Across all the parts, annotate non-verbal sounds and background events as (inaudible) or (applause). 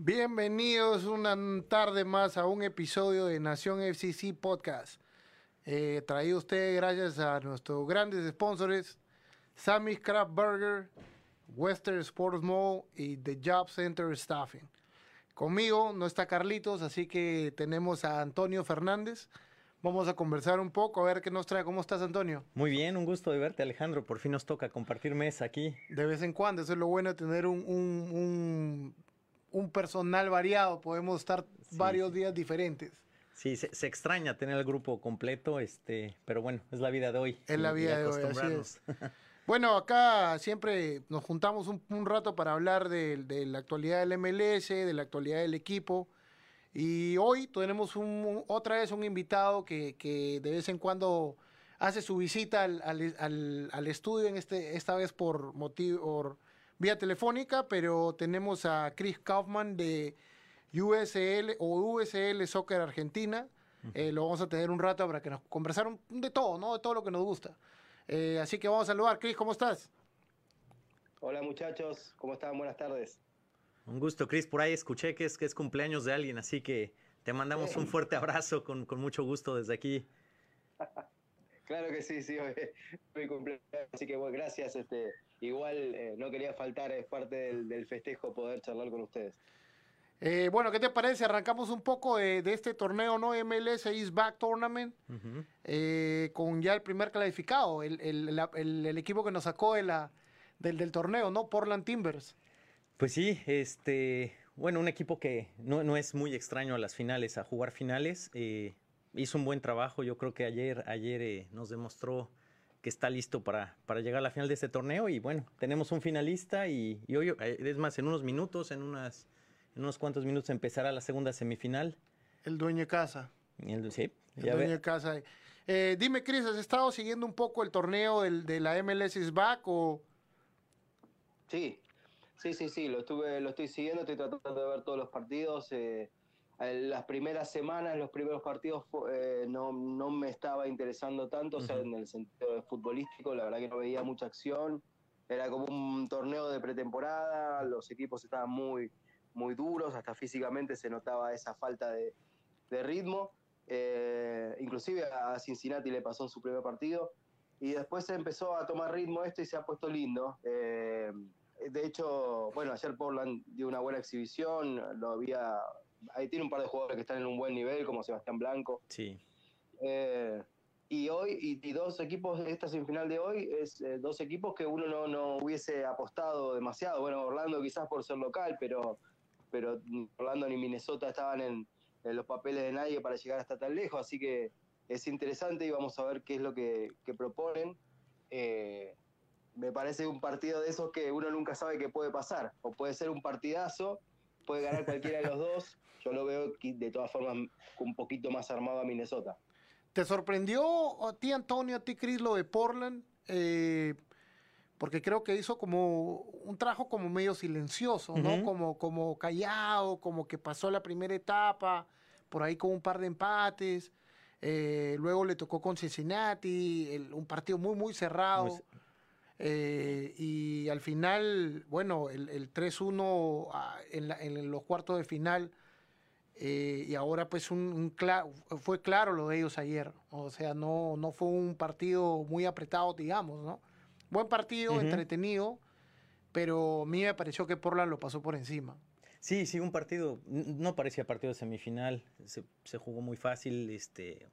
Bienvenidos una tarde más a un episodio de Nación FCC Podcast. Eh, traído a ustedes gracias a nuestros grandes sponsors, Sammy's Craft Burger, Western Sports Mall y The Job Center Staffing. Conmigo no está Carlitos, así que tenemos a Antonio Fernández. Vamos a conversar un poco, a ver qué nos trae. ¿Cómo estás, Antonio? Muy bien, un gusto de verte, Alejandro. Por fin nos toca compartir mesa aquí. De vez en cuando, eso es lo bueno de tener un, un, un un personal variado, podemos estar varios días diferentes. Sí, se, extraña tener el grupo completo, este, pero bueno, es la vida de hoy. Es la vida de hoy, así es. (laughs) bueno, acá siempre nos juntamos un, rato para hablar de, la actualidad del MLS, de la actualidad del equipo. Y hoy tenemos un, otra vez un invitado que, de vez en cuando hace su visita al, al, estudio, en este, esta vez por motivo, vía telefónica, pero tenemos a Chris Kaufman de USL o USL Soccer Argentina. Eh, lo vamos a tener un rato para que nos conversaron de todo, ¿no? De todo lo que nos gusta. Eh, así que vamos a saludar. Chris, ¿cómo estás? Hola muchachos, ¿cómo están? Buenas tardes. Un gusto, Chris. Por ahí escuché que es, que es cumpleaños de alguien, así que te mandamos un fuerte abrazo con, con mucho gusto desde aquí. (laughs) claro que sí, sí, mi cumpleaños, así que bueno, gracias. Este, igual eh, no quería faltar, es parte del, festejo poder charlar con ustedes. Eh, bueno, ¿qué te parece? Arrancamos un poco de, este torneo, ¿no? MLS East Back Tournament, eh, con ya el primer clasificado, el, equipo que nos sacó de la, del, del, torneo, ¿no? Portland Timbers. Pues sí, este, bueno, un equipo que no, no es muy extraño a las finales, a jugar finales. hizo un buen trabajo, yo creo que ayer, ayer nos demostró que está listo para, para llegar a la final de este torneo. Y bueno, tenemos un finalista y, hoy, eh, es más, en unos minutos, en, unas, en unos cuantos minutos empezará la segunda semifinal. El dueño de casa. El, sí, el dueño de casa. Eh, dime, Cris, ¿has estado siguiendo un poco el torneo del, de la MLS is back o...? Sí, sí, sí, sí, lo, estuve, lo estoy siguiendo, estoy tratando de ver todos los partidos. Eh, las primeras semanas, los primeros partidos eh, no, no, me estaba interesando tanto, o sea, en el sentido futbolístico, la verdad que no veía mucha acción, era como un torneo de pretemporada, los equipos estaban muy, muy duros, hasta físicamente se notaba esa falta de, de ritmo, eh, inclusive a Cincinnati le pasó en su primer partido, y después se empezó a tomar ritmo esto y se ha puesto lindo. Eh, de hecho, bueno, ayer Portland dio una buena exhibición, lo había ahí tiene un par de jugadores que están en un buen nivel, como Sebastián Blanco. Sí. Eh, y hoy, y, dos equipos, esta semifinal de hoy, es eh, dos equipos que uno no, no, hubiese apostado demasiado. Bueno, Orlando quizás por ser local, pero, pero Orlando ni Minnesota estaban en, los papeles de nadie para llegar hasta tan lejos, así que es interesante y vamos a ver qué es lo que, proponen. Eh, me parece un partido de esos que uno nunca sabe qué puede pasar, o puede ser un partidazo, puede ganar cualquiera de los dos, yo lo veo de todas formas un poquito más armado a Minnesota. ¿Te sorprendió a ti, Antonio, a ti, Chris, lo de Portland? Eh, porque creo que hizo como un trabajo como medio silencioso, ¿no? Como, como callado, como que pasó la primera etapa, por ahí con un par de empates. Eh, luego le tocó con Cincinnati, un partido muy, muy cerrado. Eh, y al final, bueno, el, el 3-1 ah, en, en, los cuartos de final eh, y ahora pues un, fue claro lo de ellos ayer. O sea, no, no fue un partido muy apretado, digamos, ¿no? Buen partido, entretenido, pero a mí me pareció que Portland lo pasó por encima. Sí, sí, un partido, no parecía partido de semifinal, se, se jugó muy fácil, este,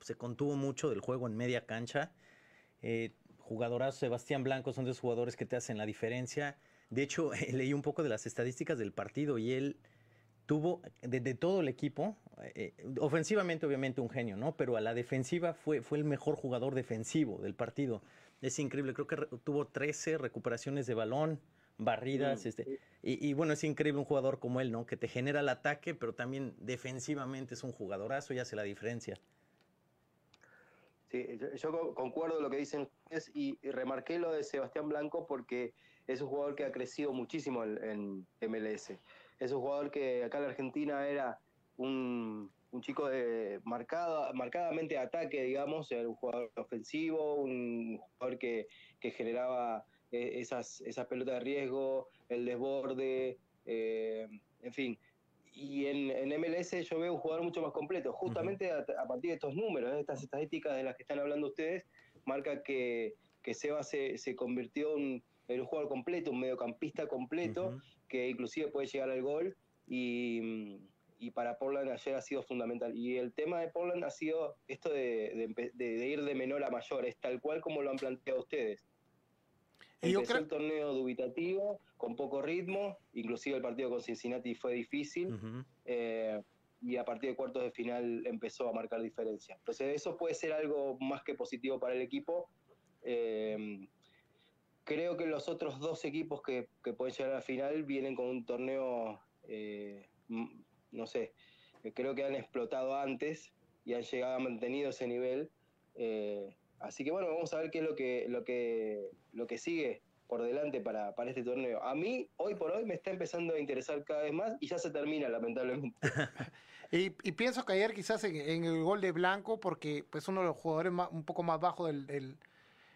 se contuvo mucho del juego en media cancha. Eh, jugadorazo Sebastián Blanco son dos jugadores que te hacen la diferencia. De hecho, (laughs) leí un poco de las estadísticas del partido y él tuvo de, todo el equipo, eh, ofensivamente obviamente un genio, ¿no? Pero a la defensiva fue, fue el mejor jugador defensivo del partido. Es increíble, creo que tuvo 13 recuperaciones de balón, barridas, mm, este, y, bueno, es increíble un jugador como él, ¿no? Que te genera el ataque, pero también defensivamente es un jugadorazo y hace la diferencia. Sí, yo, concuerdo lo que dicen y, remarqué lo de Sebastián Blanco porque es un jugador que ha crecido muchísimo en, MLS. Es un jugador que acá en la Argentina era un, chico de marcada, marcadamente de ataque, digamos, era un jugador ofensivo, un jugador que, generaba eh, esas, esas pelotas de riesgo, el desborde, eh, en fin, y en, MLS yo veo un jugador mucho más completo. Justamente a, partir de estos números, de estas estadísticas de las que están hablando ustedes, marca que, que Seba se, se convirtió en, un jugador completo, un mediocampista completo, que inclusive puede llegar al gol. Y, y, para Portland ayer ha sido fundamental. Y el tema de Portland ha sido esto de, de ir de menor a mayor, es tal cual como lo han planteado ustedes. Empezó el torneo dubitativo, con poco ritmo, inclusive el partido con Cincinnati fue difícil, eh, y a partir de cuartos de final empezó a marcar diferencia. Entonces eso puede ser algo más que positivo para el equipo. Eh, creo que los otros dos equipos que, pueden llegar a la final vienen con un torneo, eh, no sé, creo que han explotado antes y han llegado, han mantenido ese nivel. Así que bueno, vamos a ver qué es lo que, lo que, lo que sigue por delante para, para este torneo. A mí, hoy por hoy, me está empezando a interesar cada vez más y ya se termina, lamentablemente. (laughs) y, pienso que ayer quizás en, el gol de Blanco, porque pues uno de los jugadores un poco más bajos del,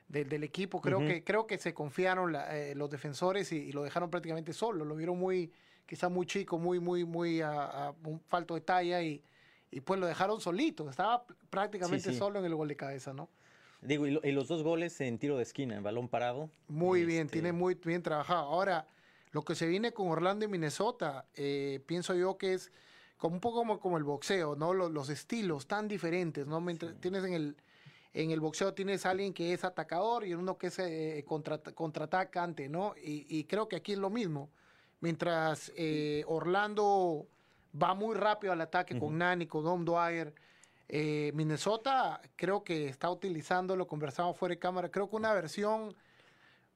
del, equipo, creo, que, creo que se confiaron eh, los defensores y, lo dejaron prácticamente solo. Lo vieron muy, quizás muy chico, muy, muy, muy a, un falto de talla y, y, pues lo dejaron solito. Estaba prácticamente solo en el gol de cabeza, ¿no? Digo, y, los dos goles en tiro de esquina, en balón parado. Muy bien, este tiene muy bien trabajado. Ahora, lo que se viene con Orlando y Minnesota, eh, pienso yo que es como un poco como, como el boxeo, ¿no? Los, estilos tan diferentes, ¿no? Tienes en el, en el boxeo tienes a alguien que es atacador y uno que es eh, contra, contraatacante, ¿no? Y, creo que aquí es lo mismo. Mientras eh, Orlando va muy rápido al ataque con Nani, con Dom Dwyer, eh, Minnesota creo que está utilizando, lo conversamos fuera de cámara, creo que una versión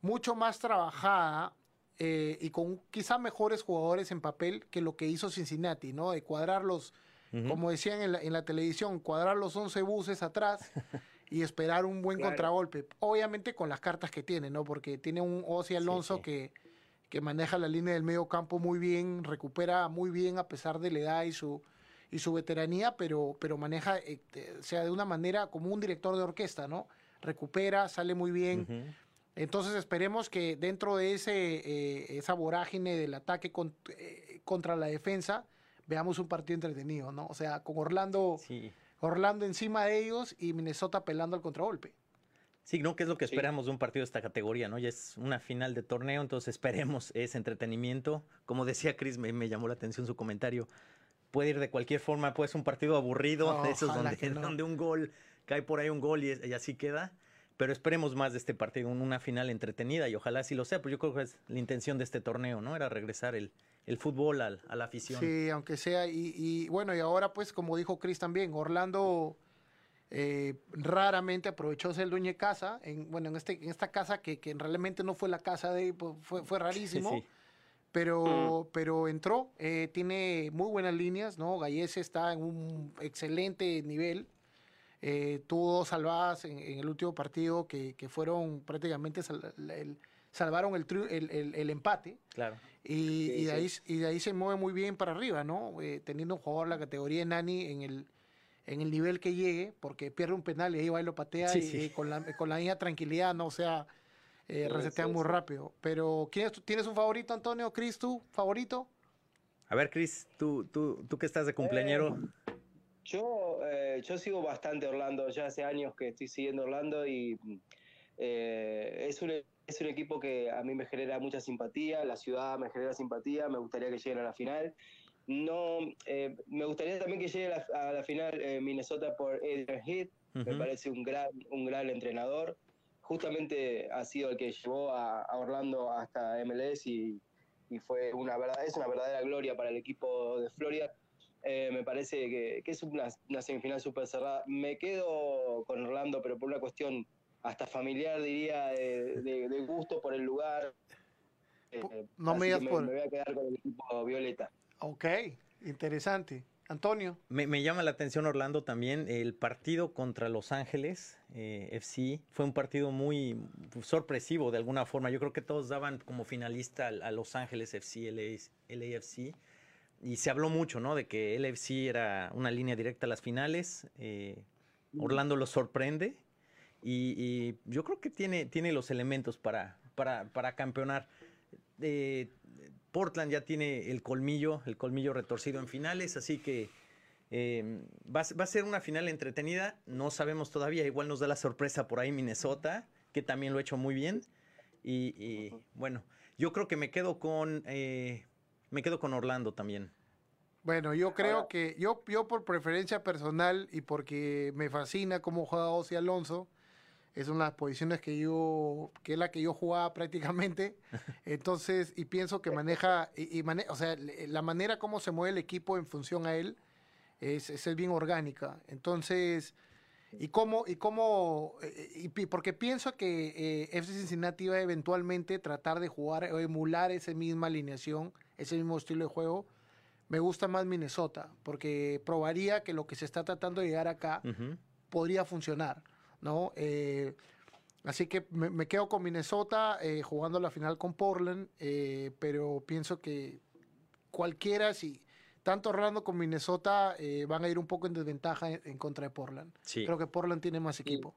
mucho más trabajada eh, y con quizá mejores jugadores en papel que lo que hizo Cincinnati, ¿no? De cuadrar los, como decían en la, televisión, cuadrar los 11 buses atrás (laughs) y esperar un buen contragolpe. Obviamente con las cartas que tiene, ¿no? Porque tiene un Ozzy Alonso Que, que maneja la línea del medio campo muy bien, recupera muy bien a pesar de la edad y su y su veteranía, pero, pero maneja, eh, o sea, de una manera como un director de orquesta, ¿no? Recupera, sale muy bien. Entonces esperemos que dentro de ese, eh, esa vorágine del ataque eh, contra la defensa, veamos un partido entretenido, ¿no? O sea, con Orlando, Orlando encima de ellos y Minnesota pelando al contragolpe. Sí, ¿no? ¿Qué es lo que esperamos de un partido de esta categoría, ¿no? Ya es una final de torneo, entonces esperemos ese entretenimiento. Como decía Chris, me, me llamó la atención su comentario puede ir de cualquier forma, puede ser un partido aburrido, de esos donde, (laughs) donde, un gol, cae por ahí un gol y, así queda. Pero esperemos más de este partido, una final entretenida y ojalá sí lo sea, pues yo creo que es la intención de este torneo, ¿no? Era regresar el, el fútbol al, a la afición. Sí, aunque sea, y, bueno, y ahora pues como dijo Chris también, Orlando eh, raramente aprovechó ser el dueño de casa, en, bueno, en, este, en esta casa que, que realmente no fue la casa de, pues, fue, fue rarísimo. Sí, pero, mm. pero entró, eh, tiene muy buenas líneas, ¿no? Gallese está en un excelente nivel. Eh, tuvo dos salvadas en, el último partido que, que fueron prácticamente salvaron el, el, el, empate. Claro. Y, y, de ahí, y de ahí se mueve muy bien para arriba, ¿no? Eh, teniendo un jugador de la categoría de Nani en el, en el nivel que llegue, porque pierde un penal y ahí va y lo patea y, con, la, con la misma tranquilidad, ¿no? O sea, eh, resetean muy rápido. Pero ¿tienes un favorito, Antonio? ¿Cris, tú? ¿Favorito? A ver, Cris, ¿tú, tú, tú que estás de cumpleañero. Eh, yo, eh, yo sigo bastante Orlando, ya hace años que estoy siguiendo Orlando y eh, es, un, es un equipo que a mí me genera mucha simpatía, la ciudad me genera simpatía, me gustaría que lleguen a la final. No, me gustaría también que llegue a la, final Minnesota por Adrian Heath, me parece un gran, un gran entrenador justamente ha sido el que llevó a, Orlando hasta MLS y, fue una verdad, es una verdadera gloria para el equipo de Florida. Eh, me parece que, es una, semifinal súper cerrada. Me quedo con Orlando, pero por una cuestión hasta familiar, diría, de, gusto por el lugar. Eh, no me, me, voy a quedar con el equipo Violeta. Ok, interesante. Antonio. Me, llama la atención Orlando también. El partido contra Los Ángeles eh, FC fue un partido muy sorpresivo de alguna forma. Yo creo que todos daban como finalista a, Los Ángeles FC, LAFC. Y se habló mucho, ¿no? De que LAFC era una línea directa a las finales. Eh, Orlando lo sorprende. Y, yo creo que tiene, tiene los elementos para, para, para campeonar. Eh, Portland ya tiene el colmillo, el colmillo retorcido en finales, así que eh, va, a ser una final entretenida. No sabemos todavía, igual nos da la sorpresa por ahí Minnesota, que también lo ha hecho muy bien. Y, bueno, yo creo que me quedo con eh, me quedo con Orlando también. Bueno, yo creo que yo, yo por preferencia personal y porque me fascina cómo juega Ozzy Alonso, es una de las posiciones que yo, que es la que yo jugaba prácticamente. (laughs) Entonces, y pienso que maneja, y, o sea, la manera como se mueve el equipo en función a él es, es bien orgánica. Entonces, y cómo, y cómo, eh, y porque pienso que eh, FC Cincinnati va a eventualmente tratar de jugar o emular esa misma alineación, ese mismo estilo de juego. Me gusta más Minnesota, porque probaría que lo que se está tratando de llegar acá podría funcionar. ¿No? Eh, así que me, quedo con Minnesota eh, jugando la final con Portland, eh, pero pienso que cualquiera, si tanto Orlando como Minnesota van a ir un poco en desventaja en, contra de Portland. Creo que Portland tiene más equipo.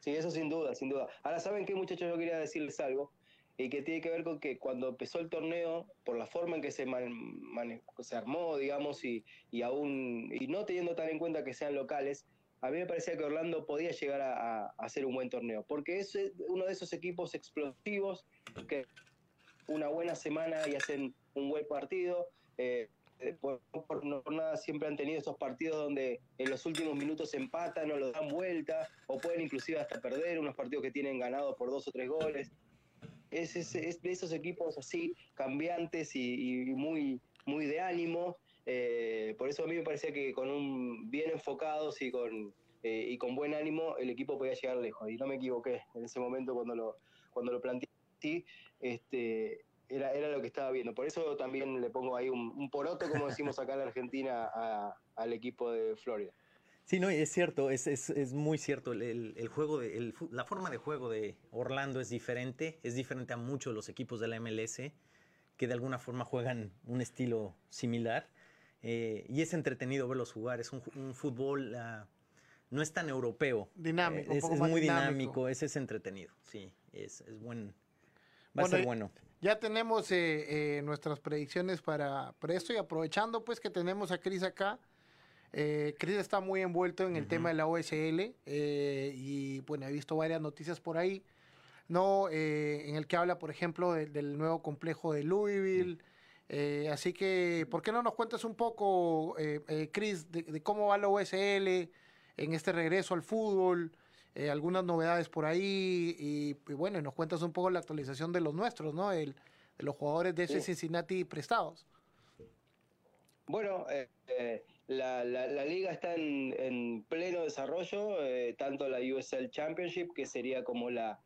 Sí, eso sin duda, sin duda. Ahora, ¿saben qué, muchachos? Yo quería decirles algo y que tiene que ver con que cuando empezó el torneo, por la forma en que se, se armó, digamos, y, y aún y no teniendo tan en cuenta que sean locales, a mí me parecía que Orlando podía llegar a, hacer un buen torneo, porque es uno de esos equipos explosivos que una buena semana y hacen un buen partido. Eh, por, nada siempre han tenido esos partidos donde en los últimos minutos empatan o lo dan vuelta, o pueden inclusive hasta perder, unos partidos que tienen ganado por dos o tres goles. Es, de esos equipos así cambiantes y, muy, muy de eh, por eso a mí me parecía que con un bien enfocados y con, eh, y con buen ánimo el equipo podía llegar lejos. Y no me equivoqué en ese momento cuando lo, cuando lo planteé este, era, era lo que estaba viendo. Por eso también le pongo ahí un, poroto, como decimos acá en Argentina, al equipo de Florida. Sí, no, es cierto, es, es, es muy cierto. El, el juego, de, el, la forma de juego de Orlando es diferente, es diferente a muchos de los equipos de la MLS que de alguna forma juegan un estilo similar. Eh, y es entretenido verlos jugar. Es un, fútbol, ah, no es tan europeo. Dinámico. es, muy dinámico, es, es entretenido. Sí, es, es buen. Va a ser bueno. Ya tenemos eh, eh, nuestras predicciones para, para, esto y aprovechando pues que tenemos a Cris acá. Cris está muy envuelto en el tema de la OSL y bueno, he visto varias noticias por ahí, ¿no? en el que habla, por ejemplo, del nuevo complejo de Louisville. Eh, así que, ¿por qué no nos cuentas un poco, eh, eh Chris, de, cómo va la OSL en este regreso al fútbol? Eh, algunas novedades por ahí y, bueno, nos cuentas un poco la actualización de los nuestros, ¿no? El, de los jugadores de ese Cincinnati prestados. Bueno, la, la, liga está en, en pleno desarrollo, tanto la USL Championship, que sería como la,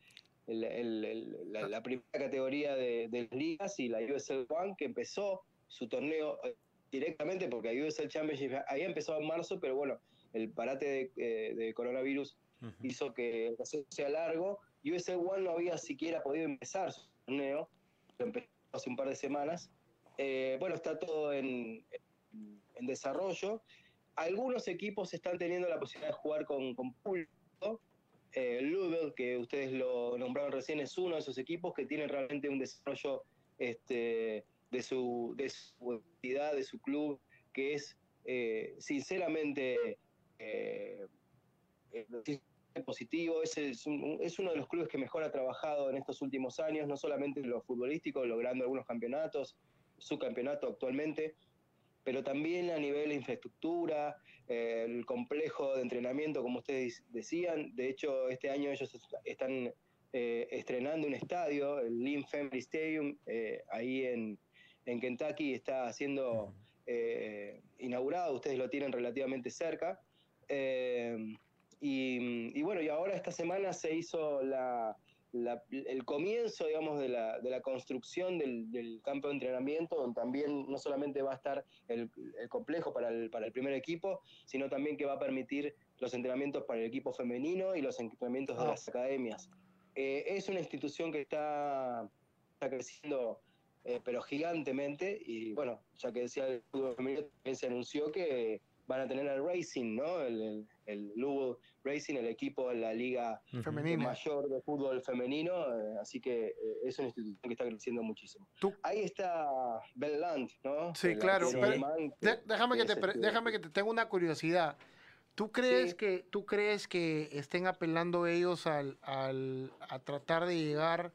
la, primera categoría de, de, ligas y la USL One que empezó su torneo eh, directamente porque la USL Championship había empezado en marzo, pero bueno, el parate de, eh, coronavirus hizo que el proceso sea largo. USL One no había siquiera podido empezar su torneo, lo empezó hace un par de semanas. Eh, bueno, está todo en, en, desarrollo. Algunos equipos están teniendo la posibilidad de jugar con, con público, eh, que ustedes lo nombraron recién, es uno de esos equipos que tiene realmente un desarrollo este, de, su, de su entidad, de su club, que es eh, sinceramente eh, positivo. Es, es, uno de los clubes que mejor ha trabajado en estos últimos años, no solamente en lo futbolístico, logrando algunos campeonatos, su campeonato actualmente, pero también a nivel de infraestructura, eh, el complejo de entrenamiento, como ustedes decían. De hecho, este año ellos están eh, estrenando un estadio, el Lynn Family Stadium, eh, ahí en, Kentucky, está siendo inaugurado, ustedes lo tienen relativamente cerca. Y, y, bueno, y ahora esta semana se hizo la, el comienzo, digamos, de la, de la construcción del, campo de entrenamiento, donde también no solamente va a estar el, complejo para el, para el primer equipo, sino también que va a permitir los entrenamientos para el equipo femenino y los entrenamientos de ah. las academias. Eh, es una institución que está, está creciendo, eh, pero gigantemente, y bueno, ya que decía el fútbol femenino, se anunció que van a tener el Racing, ¿no? El, el, Lugo Racing, el equipo de la liga mayor de fútbol femenino, eh, así que eh, es una institución que está creciendo muchísimo. Ahí está Belland, ¿no? Sí, claro. déjame, que te, este déjame que te tenga una curiosidad. ¿Tú crees, que, ¿Tú crees que estén apelando ellos al, al, a tratar de llegar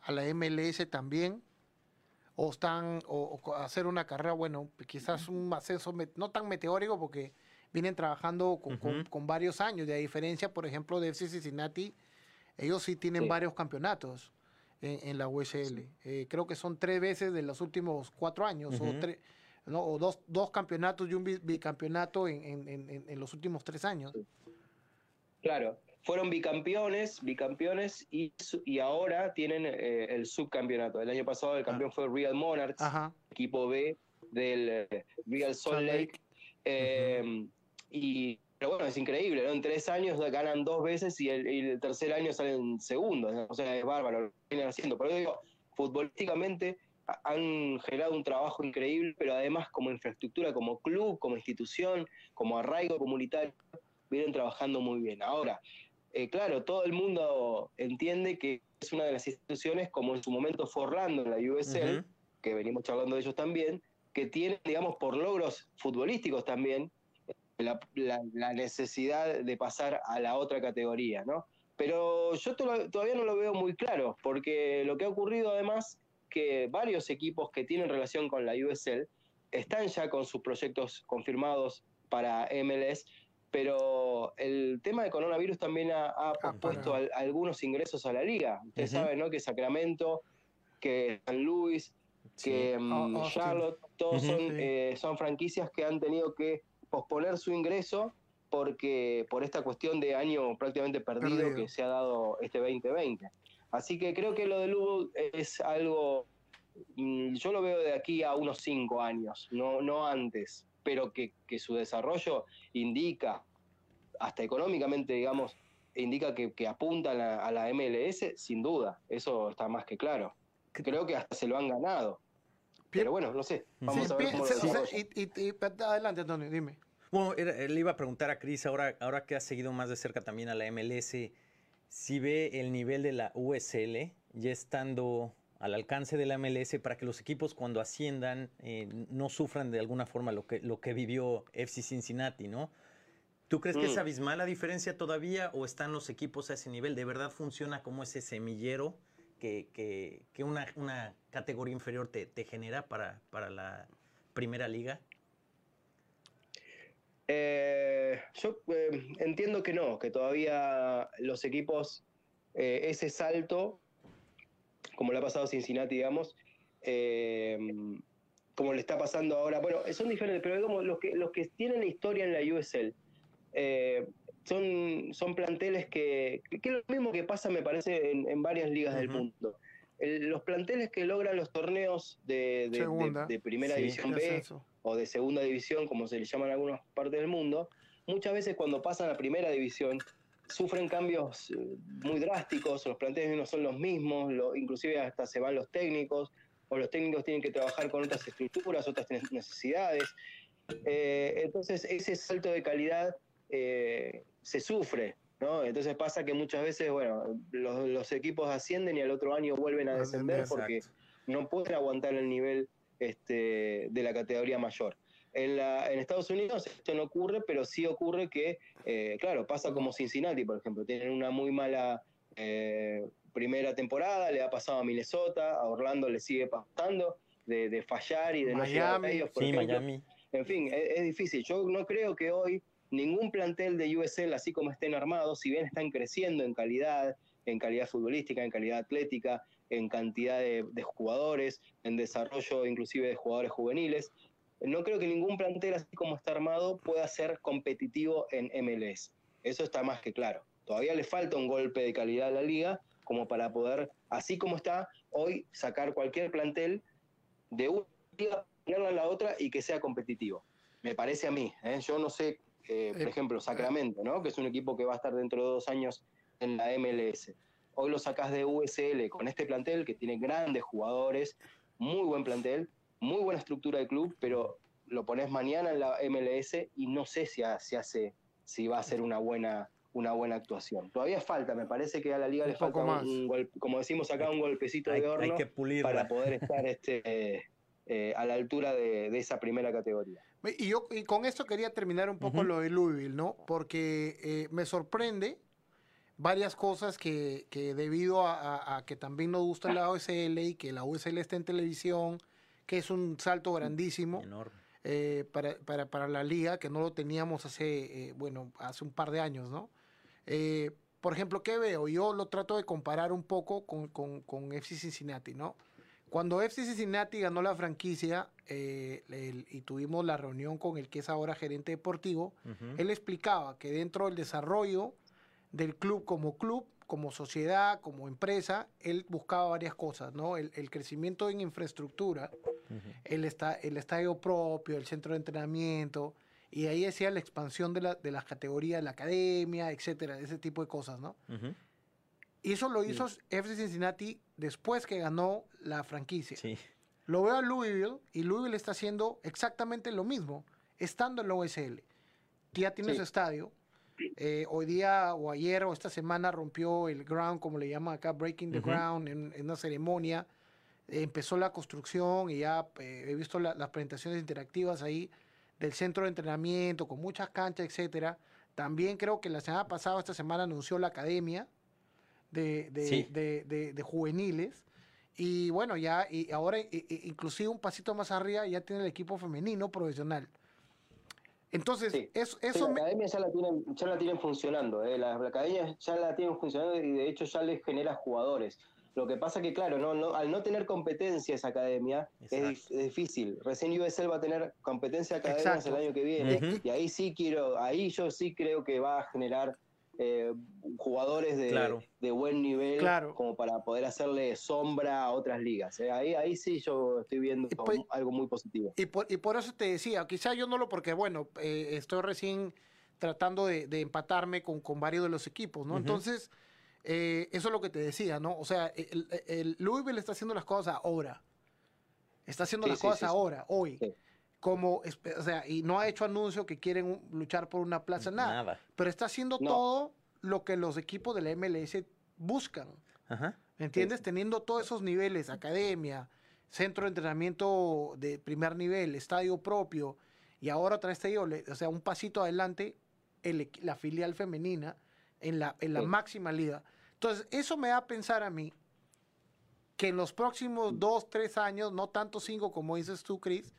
a la MLS también? O están o, hacer una carrera, bueno, quizás un ascenso no tan meteórico porque vienen trabajando con, varios años, de diferencia, por ejemplo, de FC Cincinnati, ellos sí tienen varios campeonatos en, la USL. Eh, creo que son tres veces de los últimos cuatro años, o, tres, no, o dos, dos campeonatos y un bicampeonato en, en los últimos tres años. Claro, fueron bicampeones, bicampeones y, y ahora tienen eh, el subcampeonato. El año pasado el ah. campeón fue Real Monarchs, equipo B del eh, Real Salt Lake. Em, y pero bueno, es increíble, ¿no? En tres años ganan dos veces y el, tercer año salen segundos. O sea, es bárbaro lo que vienen haciendo. Pero digo, futbolísticamente han generado un trabajo increíble, pero además como infraestructura, como club, como institución, como arraigo comunitario, vienen trabajando muy bien. Ahora, eh, claro, todo el mundo entiende que es una de las instituciones, como en su momento fue Orlando en la USL, que venimos charlando de ellos también, que tiene, digamos, por logros futbolísticos también, la, necesidad de pasar a la otra categoría, ¿no? Pero yo todavía no lo veo muy claro, porque lo que ha ocurrido además, que varios equipos que tienen relación con la USL están ya con sus proyectos confirmados para MLS, pero el tema de coronavirus también ha, ha ah, puesto algunos ingresos a la liga. Usted sabe, ¿no? Que Sacramento, que San Luis, que mm, Charlotte, todos son, eh, son franquicias que han tenido que posponer su ingreso porque por esta cuestión de año prácticamente perdido, que se ha dado este 2020. Así que creo que lo de Lugo es algo, mm, yo lo veo de aquí a unos cinco años, no, no antes pero que, su desarrollo indica, hasta económicamente, digamos, indica que, apunta a la, MLS, sin duda, eso está más que claro. Creo que hasta se lo han ganado. Pero bueno, no sé. Vamos a ver cómo Adelante, Antonio, dime. Bueno, le iba a preguntar a Cris, ahora, ahora que ha seguido más de cerca también a la MLS, si ve el nivel de la USL ya estando al alcance de la MLS para que los equipos cuando asciendan eh, no sufran de alguna forma lo que, lo que vivió FC Cincinnati, ¿no? ¿Tú crees que es mm. abismal la diferencia todavía o están los equipos a ese nivel? ¿De verdad funciona como ese semillero que, que, una, una, categoría inferior te, te genera para, para, la primera liga? Eh, yo eh, entiendo que no, que todavía los equipos, ese salto como le ha pasado a Cincinnati, digamos, eh, como le está pasando ahora. Bueno, son diferentes, pero como los que, los que tienen historia en la USL. Eh, son, son planteles que, que, es lo mismo que pasa, me parece, en, varias ligas del mundo. los planteles que logran los torneos de, de, primera división B o de segunda división, como se le llama en algunas partes del mundo, muchas veces cuando pasan a primera división sufren cambios eh, muy drásticos, los planteles no son los mismos, inclusive hasta se van los técnicos, o los técnicos tienen que trabajar con otras estructuras, otras necesidades. Eh, entonces ese salto de calidad eh, se sufre, ¿no? Entonces pasa que muchas veces, bueno, los, equipos ascienden y al otro año vuelven a descender porque no pueden aguantar el nivel este, de la categoría mayor. En, Estados Unidos esto no ocurre, pero sí ocurre que, eh, claro, pasa como Cincinnati, por ejemplo, tienen una muy mala eh, primera temporada, le ha pasado a Minnesota, a Orlando le sigue pasando, de, fallar y de no llegar a ellos, por Miami. En fin, es, difícil. Yo no creo que hoy ningún plantel de USL, así como estén armados, si bien están creciendo en calidad, en calidad futbolística, en calidad atlética, en cantidad de, de, jugadores, en desarrollo inclusive de jugadores juveniles, no creo que ningún plantel así como está armado pueda ser competitivo en MLS. Eso está más que claro. Todavía le falta un golpe de calidad a la liga, como para poder, así como está, hoy sacar cualquier plantel de una liga, ponerla a la otra y que sea competitivo. Me parece a mí. ¿eh? Yo no sé, eh, por ejemplo, Sacramento, ¿no? que es un equipo que va a estar dentro de dos años en la MLS. Hoy lo sacás de USL con este plantel que tiene grandes jugadores, muy buen plantel, muy buena estructura de club, pero lo pones mañana en la MLS y no sé si, hace, si va a ser una buena, una buena actuación. Todavía falta, me parece que a la liga le falta un, como decimos acá, un golpecito de horno para poder (laughs) estar este, eh, a la altura de, esa primera categoría. Y yo y con esto quería terminar un poco lo de Louisville, ¿no? Porque eh, me sorprende varias cosas que, debido a, que también nos gusta la OSL y que la OSL está en televisión, que es un salto grandísimo. Eh, para, para, para, la liga, que no lo teníamos hace, eh, bueno, hace un par de años, ¿no? Eh, por ejemplo, ¿qué veo? Yo lo trato de comparar un poco con, con, con FC Cincinnati, ¿no? Cuando FC Cincinnati ganó la franquicia y tuvimos la reunión con el que es ahora gerente deportivo, él explicaba que dentro del desarrollo del club como club, como sociedad, como empresa, él buscaba varias cosas, ¿no? El, crecimiento en infraestructura, el, el estadio propio, el centro de entrenamiento, y ahí decía la expansión de, la, de las categorías la academia, etcétera, ese tipo de cosas, ¿no? Y eso lo hizo FC Cincinnati después que ganó la franquicia. Sí. Lo veo a Louisville y Louisville está haciendo exactamente lo mismo, estando en la OSL. Ya tiene su estadio, eh, hoy día o ayer o esta semana rompió el ground, como le llama acá, breaking the ground, en, una ceremonia. Empezó la construcción y ya eh, he visto las presentaciones interactivas ahí del centro de entrenamiento con muchas canchas, etcétera. También creo que la semana pasada, esta semana, anunció la academia de, de, juveniles. Y bueno, ya, y ahora, inclusive un pasito más arriba, ya tiene el equipo femenino profesional. Entonces, eso, eso la academia ya la tienen, ya la tienen funcionando, ¿eh? la, academia ya la tienen funcionando y de hecho ya les genera jugadores. Lo que pasa que, claro, no, no, al no tener competencia esa academia, es, difícil. Recién USL va a tener competencia academia el año que viene, y ahí sí quiero, ahí yo sí creo que va a generar eh, jugadores de, buen nivel como para poder hacerle sombra a otras ligas. ¿eh? Ahí, ahí sí yo estoy viendo algo muy positivo. Y por, y por eso te decía, quizá yo no lo porque, bueno, eh, estoy recién tratando de, empatarme con, con, varios de los equipos, ¿no? Entonces, eso es lo que te decía, ¿no? O sea, el, el, Louisville está haciendo las cosas ahora. Está haciendo las cosas ahora, hoy como, o sea, y no ha hecho anuncio que quieren luchar por una plaza, nada. Pero está haciendo todo lo que los equipos de la MLS buscan. ¿Me entiendes? Teniendo todos esos niveles, academia, centro de entrenamiento de primer nivel, estadio propio, y ahora trae este o sea, un pasito adelante, la filial femenina en la, en la máxima liga. Entonces, eso me da a pensar a mí que en los próximos dos, tres años, no tanto cinco como dices tú, Chris,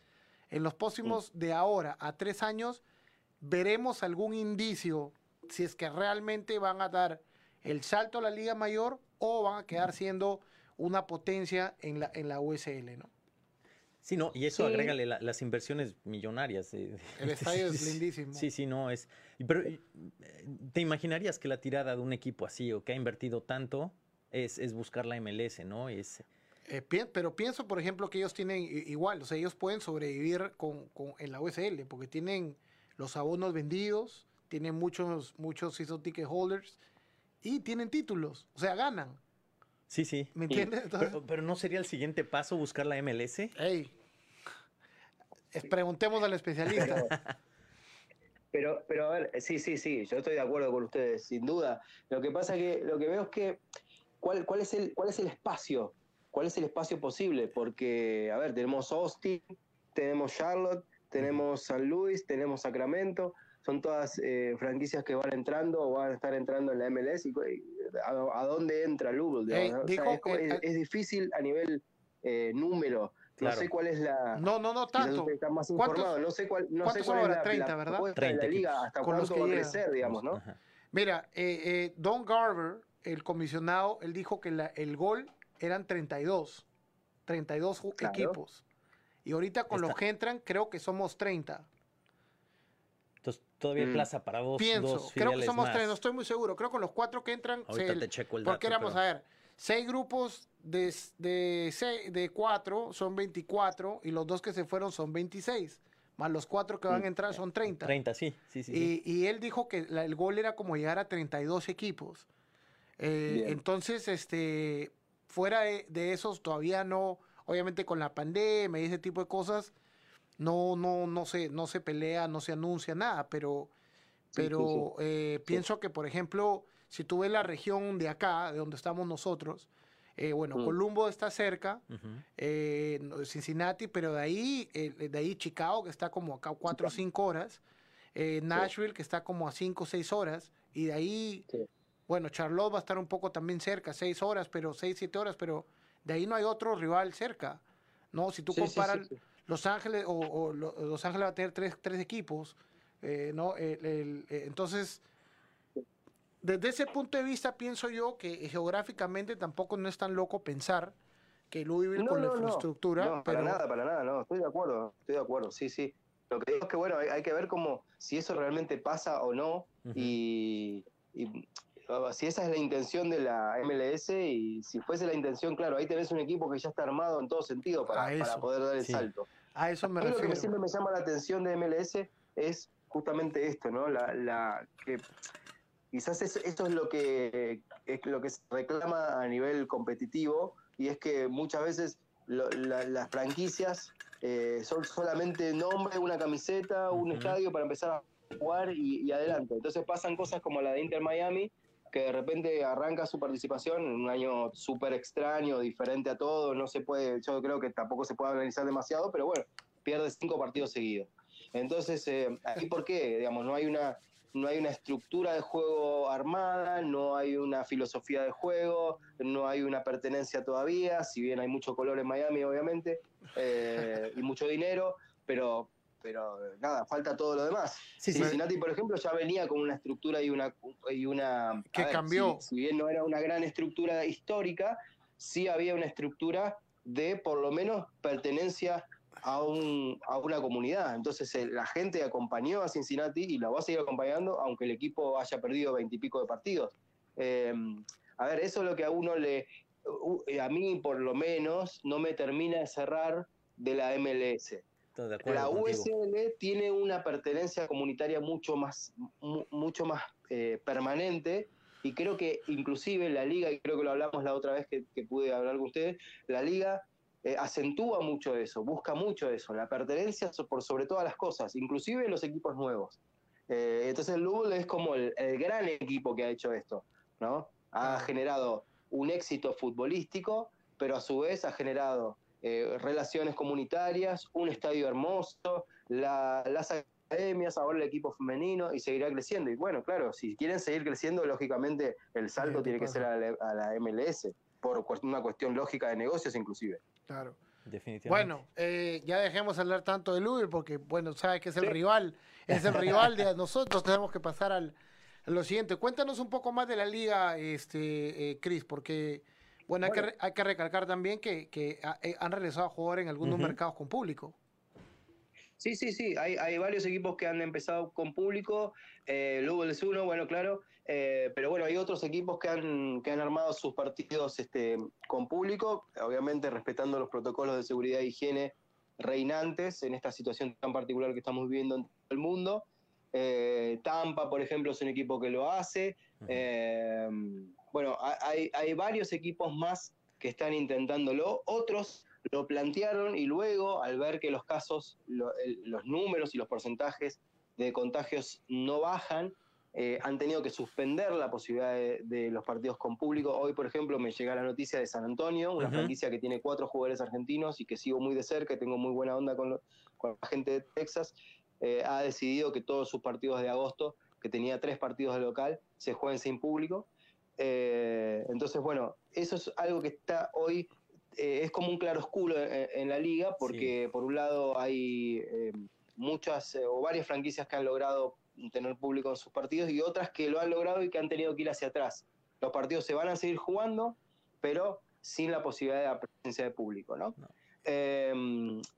en los próximos de ahora a tres años, veremos algún indicio si es que realmente van a dar el salto a la Liga Mayor o van a quedar siendo una potencia en la, en la USL, ¿no? Sí, no, y eso agrégale las inversiones millonarias. el (laughs) estadio es lindísimo. Sí, sí, no, es... Pero, eh, ¿te imaginarías que la tirada de un equipo así o que ha invertido tanto es, es buscar la MLS, ¿no? Es... Eh, pero pienso, por ejemplo, que ellos tienen igual, o sea, ellos pueden sobrevivir con, con, en la USL, porque tienen los abonos vendidos, tienen muchos, muchos season ticket holders y tienen títulos, o sea, ganan. Sí, sí. ¿Me entiendes? pero, no sería el siguiente paso buscar la MLS. Preguntemos al especialista. Pero, pero a ver, sí, sí, sí, yo estoy de acuerdo con ustedes, sin duda. Lo que pasa que lo que veo es que cuál, cuál es el cuál es el espacio cuál es el espacio posible, porque, a ver, tenemos Austin, tenemos Charlotte, tenemos San Luis, tenemos Sacramento, son todas eh, franquicias que van entrando o van a estar entrando en la MLS. Y, ¿a, dónde entra Louisville? es, difícil a nivel eh, número. No sé cuál es la. No, no, no tanto. Está más informado. No sé cuál, no sé cuál es la, 30, ¿verdad? 30 de la liga, hasta cuánto va a crecer, digamos, ¿no? Mira, eh, Don Garber, el comisionado, él dijo que la, el gol eran 32, 32 equipos. Y ahorita con los que entran, creo que somos 30. Entonces, todavía hay mm. plaza para vos. Pienso, creo que somos 30, no estoy muy seguro. Creo que con los cuatro que entran. Ahorita te checo el Porque éramos, a ver, seis grupos de, de, de cuatro son 24 y los dos que se fueron son 26. Más los cuatro que van a entrar son 30. 30, sí, sí, sí. Y, y él dijo que el gol era como llegar a 32 equipos. Eh, entonces, este, fuera de, esos todavía no, obviamente con la pandemia y ese tipo de cosas, no, no, no se, no se pelea, no se anuncia nada, pero, pero eh, pienso que, por ejemplo, si tú ves la región de acá, de donde estamos nosotros, eh, bueno, mm. Columbo está cerca, Cincinnati, pero de ahí, de ahí Chicago, que está como acá cuatro o cinco horas, Nashville, que está como a cinco o seis horas, y de ahí bueno, Charlotte va a estar un poco también cerca, seis horas, pero seis, siete horas, pero de ahí no hay otro rival cerca. ¿no? Si tú comparas Los Ángeles, o, Los Ángeles va a tener tres, tres equipos, eh, ¿no? Eh, entonces, desde ese punto de vista, pienso yo que geográficamente tampoco no es tan loco pensar que Louisville con la infraestructura. No, para nada, para nada, no, estoy de acuerdo, estoy de acuerdo, sí, sí. Lo que digo es que, bueno, hay, que ver cómo, si eso realmente pasa o no, y si esa es la intención de la MLS y si fuese la intención, claro, ahí tenés un equipo que ya está armado en todo sentido para, poder dar el salto. A eso me refiero. Lo que siempre me llama la atención de MLS es justamente esto, ¿no? La, la que quizás esto es lo que es lo que se reclama a nivel competitivo y es que muchas veces las franquicias eh, son solamente nombre, una camiseta, un estadio para empezar a jugar y, y, adelante. Entonces pasan cosas como la de Inter Miami, que de repente arranca su participación en un año súper extraño, diferente a todo, no se puede, yo creo que tampoco se puede analizar demasiado, pero bueno, pierde cinco partidos seguidos. Entonces, eh, por qué? Digamos, no hay una no hay una estructura de juego armada, no hay una filosofía de juego, no hay una pertenencia todavía, si bien hay mucho color en Miami, obviamente, eh, y mucho dinero, pero pero nada, falta todo lo demás. Cincinnati, por ejemplo, ya venía con una estructura y una... Y una que cambió. Si, bien no era una gran estructura histórica, sí había una estructura de por lo menos pertenencia a, un, a una comunidad. Entonces eh, la gente acompañó a Cincinnati y la va a seguir acompañando aunque el equipo haya perdido veintipico de partidos. Em, a ver, eso es lo que a uno le... A mí por lo menos no me termina de cerrar de la MLS la USL tiene una pertenencia comunitaria mucho más, mucho más eh, permanente y creo que inclusive la liga, y creo que lo hablamos la otra vez que, pude hablar con ustedes, la liga eh, acentúa mucho eso, busca mucho eso, la pertenencia por sobre todas las cosas, inclusive los equipos nuevos. Eh, entonces el Louisville es como el, el, gran equipo que ha hecho esto, ¿no? Ha generado un éxito futbolístico, pero a su vez ha generado eh, relaciones comunitarias, un estadio hermoso, las academias, ahora el equipo femenino y seguirá creciendo. Y bueno, claro, si quieren seguir creciendo, lógicamente el salto tiene que ser a la, MLS, por una cuestión lógica de negocios inclusive. Claro. Definitivamente. Bueno, eh, ya dejemos hablar tanto de Uber porque, bueno, sabe que es el rival, es el rival de (laughs) nosotros, tenemos que pasar al, a lo siguiente. Cuéntanos un poco más de la liga, este, eh, Chris, porque bueno, hay, que, hay que recalcar también que, que eh, han regresado a jugar en algunos mercados con público. Sí, sí, sí, hay, hay, varios equipos que han empezado con público, eh, es uno, bueno, claro, eh, pero bueno, hay otros equipos que han, que han armado sus partidos este, con público, obviamente respetando los protocolos de seguridad e higiene reinantes en esta situación tan particular que estamos viviendo en todo el mundo. Eh, Tampa, por ejemplo, es un equipo que lo hace. Bueno, hay, hay varios equipos más que están intentándolo, otros lo plantearon y luego, al ver que los casos, los números y los porcentajes de contagios no bajan, eh, han tenido que suspender la posibilidad de, los partidos con público. Hoy, por ejemplo, me llega la noticia de San Antonio, una franquicia que tiene cuatro jugadores argentinos y que sigo muy de cerca y tengo muy buena onda con, la gente de Texas, eh, ha decidido que todos sus partidos de agosto, que tenía tres partidos de local, se jueguen sin público. Eh, entonces, bueno, eso es algo que está hoy, es como un claroscuro en, en la liga, porque por un lado hay muchas o varias franquicias que han logrado tener público en sus partidos y otras que lo han logrado y que han tenido que ir hacia atrás. Los partidos se van a seguir jugando, pero sin la posibilidad de la presencia de público, ¿no?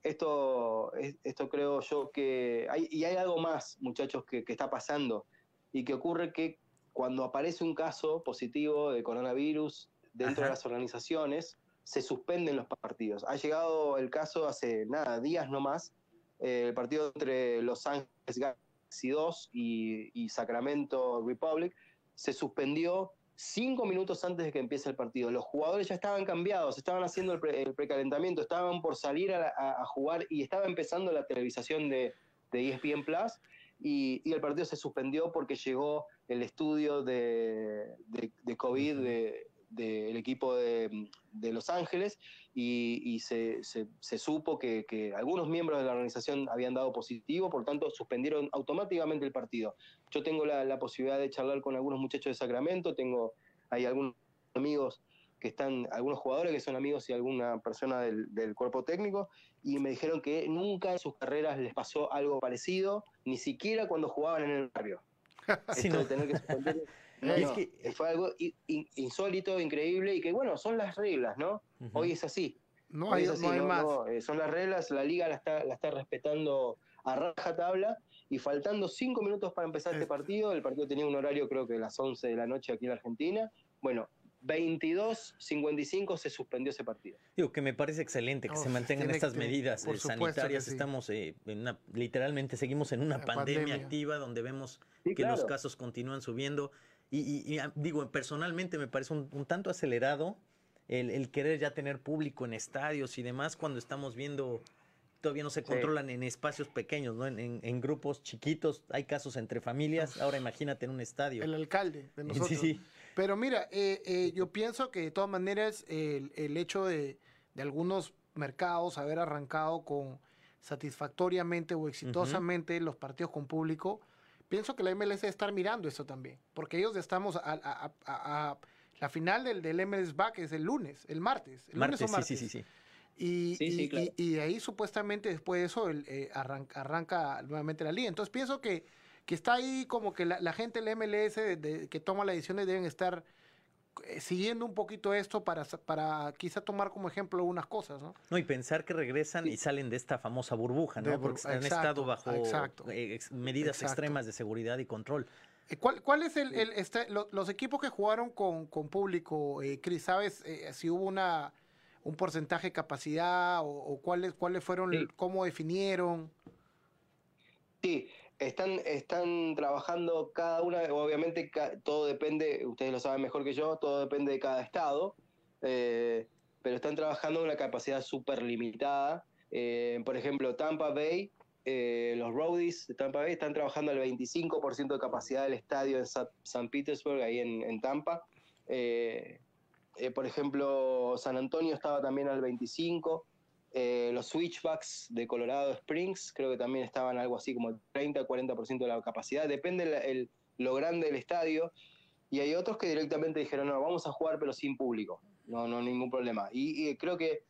esto, esto creo yo que... Hay, y hay algo más, muchachos, que, que está pasando y que ocurre que cuando aparece un caso positivo de coronavirus, dentro de las organizaciones se suspenden los partidos. Ha llegado el caso hace nada, días nomás, eh, el partido entre Los Ángeles 2 y, Sacramento Republic se suspendió cinco minutos antes de que empiece el partido. Los jugadores ya estaban cambiados, estaban haciendo el, precalentamiento, estaban por salir a, jugar y estaba empezando la televisación de, ESPN Plus y, el partido se suspendió porque llegó el estudio de, de COVID de, del equipo de, Los Ángeles y, se, supo que, algunos miembros de la organización habían dado positivo, por tanto suspendieron automáticamente el partido. Yo tengo la, posibilidad de charlar con algunos muchachos de Sacramento, tengo hay algunos amigos que están, algunos jugadores que son amigos y alguna persona del, cuerpo técnico, y me dijeron que nunca en sus carreras les pasó algo parecido, ni siquiera cuando jugaban en el barrio. (laughs) Esto tener que suspender (laughs) es que, fue algo insólito, increíble y que bueno, son las reglas, ¿no? Hoy es así. No hay, más. Eh, son las reglas, la liga la está, la está respetando a raja tabla y faltando cinco minutos para empezar este partido, el partido tenía un horario creo que las 11 de la noche aquí en Argentina, bueno, 22-55 se suspendió ese partido. Digo que me parece excelente que se mantengan estas medidas eh, sanitarias. Estamos eh, literalmente seguimos en una pandemia, activa donde vemos que los casos continúan subiendo. Y, ah, digo, personalmente me parece un, tanto acelerado el, querer ya tener público en estadios y demás cuando estamos viendo todavía no se controlan en espacios pequeños, ¿no? En, grupos chiquitos, hay casos entre familias, ahora imagínate en un estadio. El alcalde de (laughs) nosotros. Sí, sí. Pero mira, eh, eh, yo pienso que de todas maneras el, el hecho de, de, algunos mercados haber arrancado con satisfactoriamente o exitosamente los partidos con público, pienso que la MLS debe estar mirando eso también, porque ellos estamos a, la final del, del, MLS Back es el lunes, el martes, el lunes o martes. Sí, sí, sí. Y, y, y, ahí supuestamente después de eso el, eh, arranca, nuevamente la liga. Entonces pienso que, que está ahí como que la, gente del MLS que toma las decisiones deben estar eh, siguiendo un poquito esto para, para quizá tomar como ejemplo algunas cosas, ¿no? No, y pensar que regresan y salen de esta famosa burbuja, ¿no? Porque han estado bajo eh, medidas extremas de seguridad y control. Eh, ¿Cuál, cuál es el, el este, los equipos que jugaron con, con público, eh, Cris? ¿Sabes si hubo una un porcentaje de capacidad o, cuáles cuáles fueron, cómo definieron? Sí, están, están trabajando cada una, obviamente todo depende, ustedes lo saben mejor que yo, todo depende de cada estado, eh, pero están trabajando una capacidad súper limitada. Eh, por ejemplo, Tampa Bay, eh, los Roadies de Tampa Bay están trabajando al 25% de capacidad del estadio en San Petersburg, ahí en, en Tampa. por ejemplo, San Antonio estaba también al 25%. Eh, los switchbacks de Colorado Springs creo que también estaban algo así como 30-40% de la capacidad, depende lo grande del estadio. Y hay otros que directamente dijeron, no, vamos a jugar pero sin público, no, no ningún problema. Y, creo que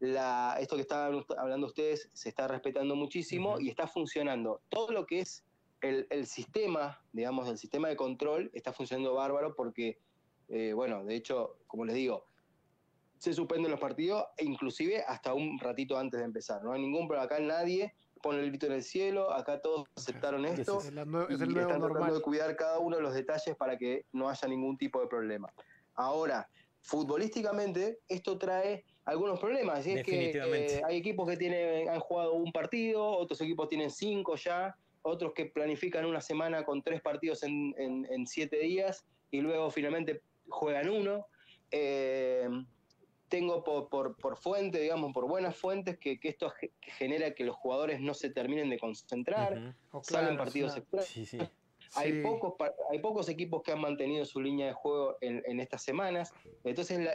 la, esto que estaban hablando ustedes se está respetando muchísimo y está funcionando. Todo lo que es el, sistema, digamos, el sistema de control está funcionando bárbaro porque, eh, bueno, de hecho, como les digo, se suspenden los partidos, e inclusive hasta un ratito antes de empezar. No hay ningún problema. Acá nadie pone el grito en el cielo, acá todos aceptaron esto. Es, el, están tratando de cuidar cada uno de los detalles para que no haya ningún tipo de problema. Ahora, futbolísticamente, esto trae algunos problemas. Y es que eh, hay equipos que tienen, han jugado un partido, otros equipos tienen cinco ya, otros que planifican una semana con tres partidos en, en, siete días y luego finalmente juegan uno. Eh, tengo por, por, fuente, digamos, por buenas fuentes, que, esto genera que los jugadores no se terminen de concentrar, oh, salen partidos extraños. Hay, pocos, hay pocos equipos que han mantenido su línea de juego en, estas semanas. Entonces,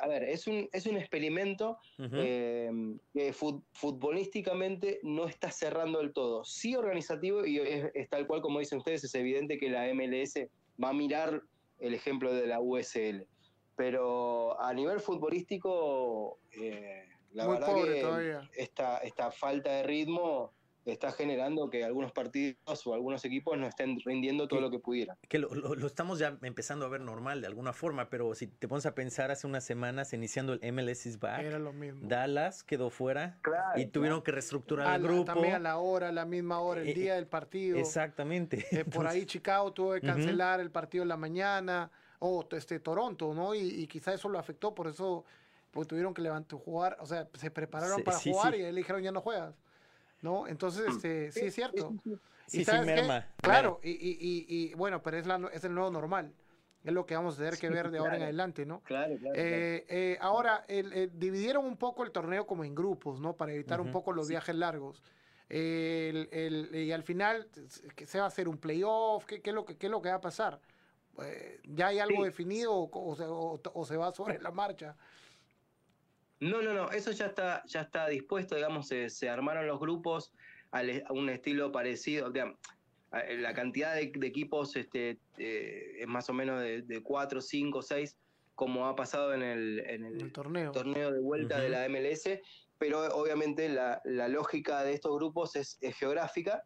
a ver, es un, es un experimento eh, que futbolísticamente no está cerrando del todo. Sí organizativo y es, tal cual como dicen ustedes, es evidente que la MLS va a mirar el ejemplo de la USL pero a nivel futbolístico, eh, la verdad que Esta, esta falta de ritmo está generando que algunos partidos o algunos equipos no estén rindiendo todo lo que pudieran. Que lo, lo, estamos ya empezando a ver normal de alguna forma, pero si te pones a pensar hace unas semanas iniciando el MLS is back, Dallas quedó fuera y tuvieron que reestructurar el grupo. También a la hora, a la misma hora, el eh, día del partido. Exactamente. por ahí Chicago tuvo que cancelar el partido en la mañana o este, Toronto, ¿no? Y, y quizá eso lo afectó, por eso porque tuvieron que levantar jugar, o sea, se prepararon para jugar y le dijeron ya no juegas, ¿no? Entonces, este, sí es cierto. Sí, sí, merma. Claro, y, y, y, bueno, pero es, la, es el nuevo normal. Es lo que vamos a tener que ver de ahora en adelante, ¿no? Claro, claro. Eh, eh, ahora, el, dividieron un poco el torneo como en grupos, ¿no? Para evitar un poco los viajes largos. El, y al final, ¿se va a hacer un playoff? ¿Qué, qué, es, lo que, qué es lo que va a pasar? Eh, ¿Ya hay algo definido o, o, se va sobre la marcha? No, no, no, eso ya está, ya está dispuesto, digamos, se, se armaron los grupos a un estilo parecido. Digamos, la cantidad de, equipos este, eh, es más o menos de, 4, 5, 6, como ha pasado en el, en el, torneo. torneo. de vuelta de la MLS, pero obviamente la, la lógica de estos grupos es, geográfica.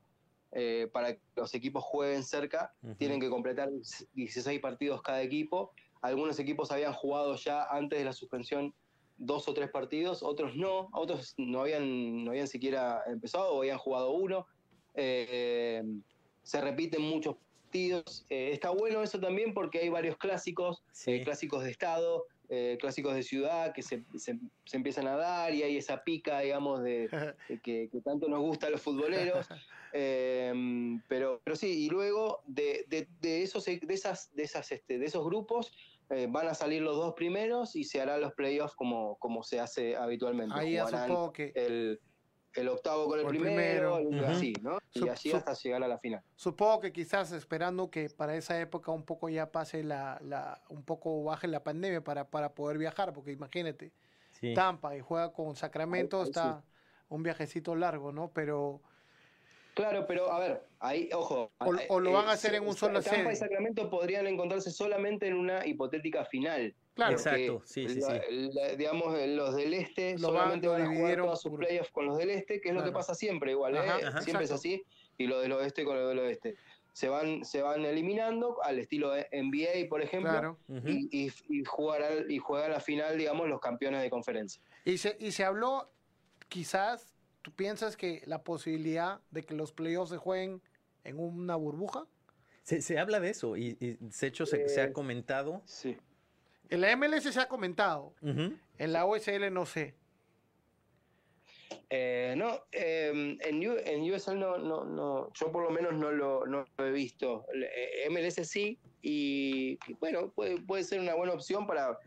Eh, para que los equipos jueguen cerca, tienen que completar 16 partidos cada equipo. Algunos equipos habían jugado ya antes de la suspensión dos o tres partidos, otros no, otros no habían, no habían siquiera empezado o habían jugado uno. Eh, se repiten muchos partidos. Eh, está bueno eso también porque hay varios clásicos, clásicos de estado, eh, clásicos de ciudad que se, empiezan a dar y hay esa pica, digamos, de, (laughs) que, tanto nos gusta a los futboleros. (laughs) pero, pero sí, y luego de, esos, de, esas, de, esas, este, de esos grupos van a salir los dos primeros y se harán los playoffs como, como se hace habitualmente. Ahí que... El, el octavo con el, primero, y así, ¿no? Y así hasta llegar a la final. Supongo que quizás esperando que para esa época un poco ya pase la, la un poco baje la pandemia para, para poder viajar, porque imagínate, Tampa y juega con Sacramento, está un viajecito largo, ¿no? Pero... Claro, pero a ver, ahí, ojo. O, lo van a hacer en un solo Tampa y Sacramento podrían encontrarse solamente en una hipotética final. Claro, exacto, sí, sí, sí. digamos, los del este solamente van, a jugar todos sus playoffs con los del este, que es lo que pasa siempre igual, ¿eh? siempre es así, y los del oeste con los del oeste. Se van, se van eliminando al estilo de NBA, por ejemplo, y, y, y, jugar y juegan la final, digamos, los campeones de conferencia. Y se, y se habló, quizás, ¿tú piensas que la posibilidad de que los playoffs se jueguen en una burbuja? Se, se habla de eso y, de hecho se, se ha eh, comentado. Sí en la MLS se ha comentado. En la OSL no sé. Eh, no, em, en, en, USL no, no, no, yo por lo menos no lo, no he visto. Eh, MLS sí, y bueno, puede, puede ser una buena opción para...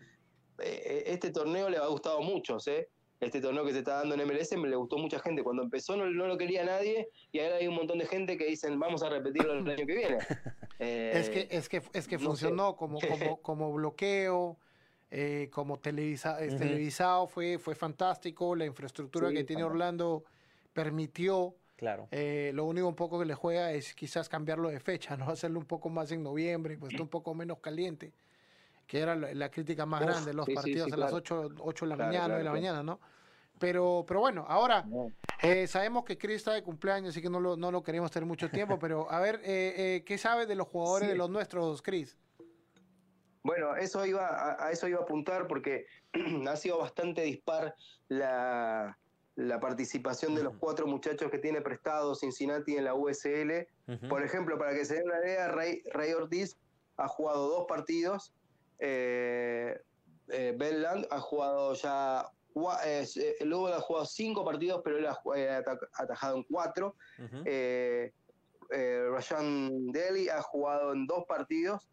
Eh, este torneo le ha gustado mucho, ¿eh? Este torneo que se está dando en MLS me le gustó mucha gente. Cuando empezó no, no, lo quería nadie y ahora hay un montón de gente que dicen vamos a repetirlo el año que viene. (laughs) es que, es que, es que funcionó como, (laughs) como, como bloqueo. Eh, como televisa, televisado fue, fue fantástico, la infraestructura que tiene Orlando permitió. Claro. Eh, lo único un poco que le juega es quizás cambiarlo de fecha, ¿no? (laughs) Hacerlo un poco más en noviembre, pues un poco menos caliente, que era la, crítica más grande, los partidos a las 8, 8 de la mañana, de la mañana, ¿no? Pero, pero bueno, ahora eh, sabemos que Chris está de cumpleaños, así que no lo, no lo queremos tener mucho tiempo, pero a ver, ¿qué sabes de los jugadores de los nuestros, Chris? Bueno, eso iba, a, eso iba a apuntar porque (clears throat) ha sido bastante dispar la, participación de los cuatro muchachos que tiene prestado Cincinnati en la USL. Por ejemplo, para que se den una idea, Rey, Ortiz ha jugado dos partidos. Eh, eh ha jugado ya. Eh, luego ha jugado cinco partidos, pero él ha, atajado en cuatro. Eh, Rashan Deli ha jugado en dos partidos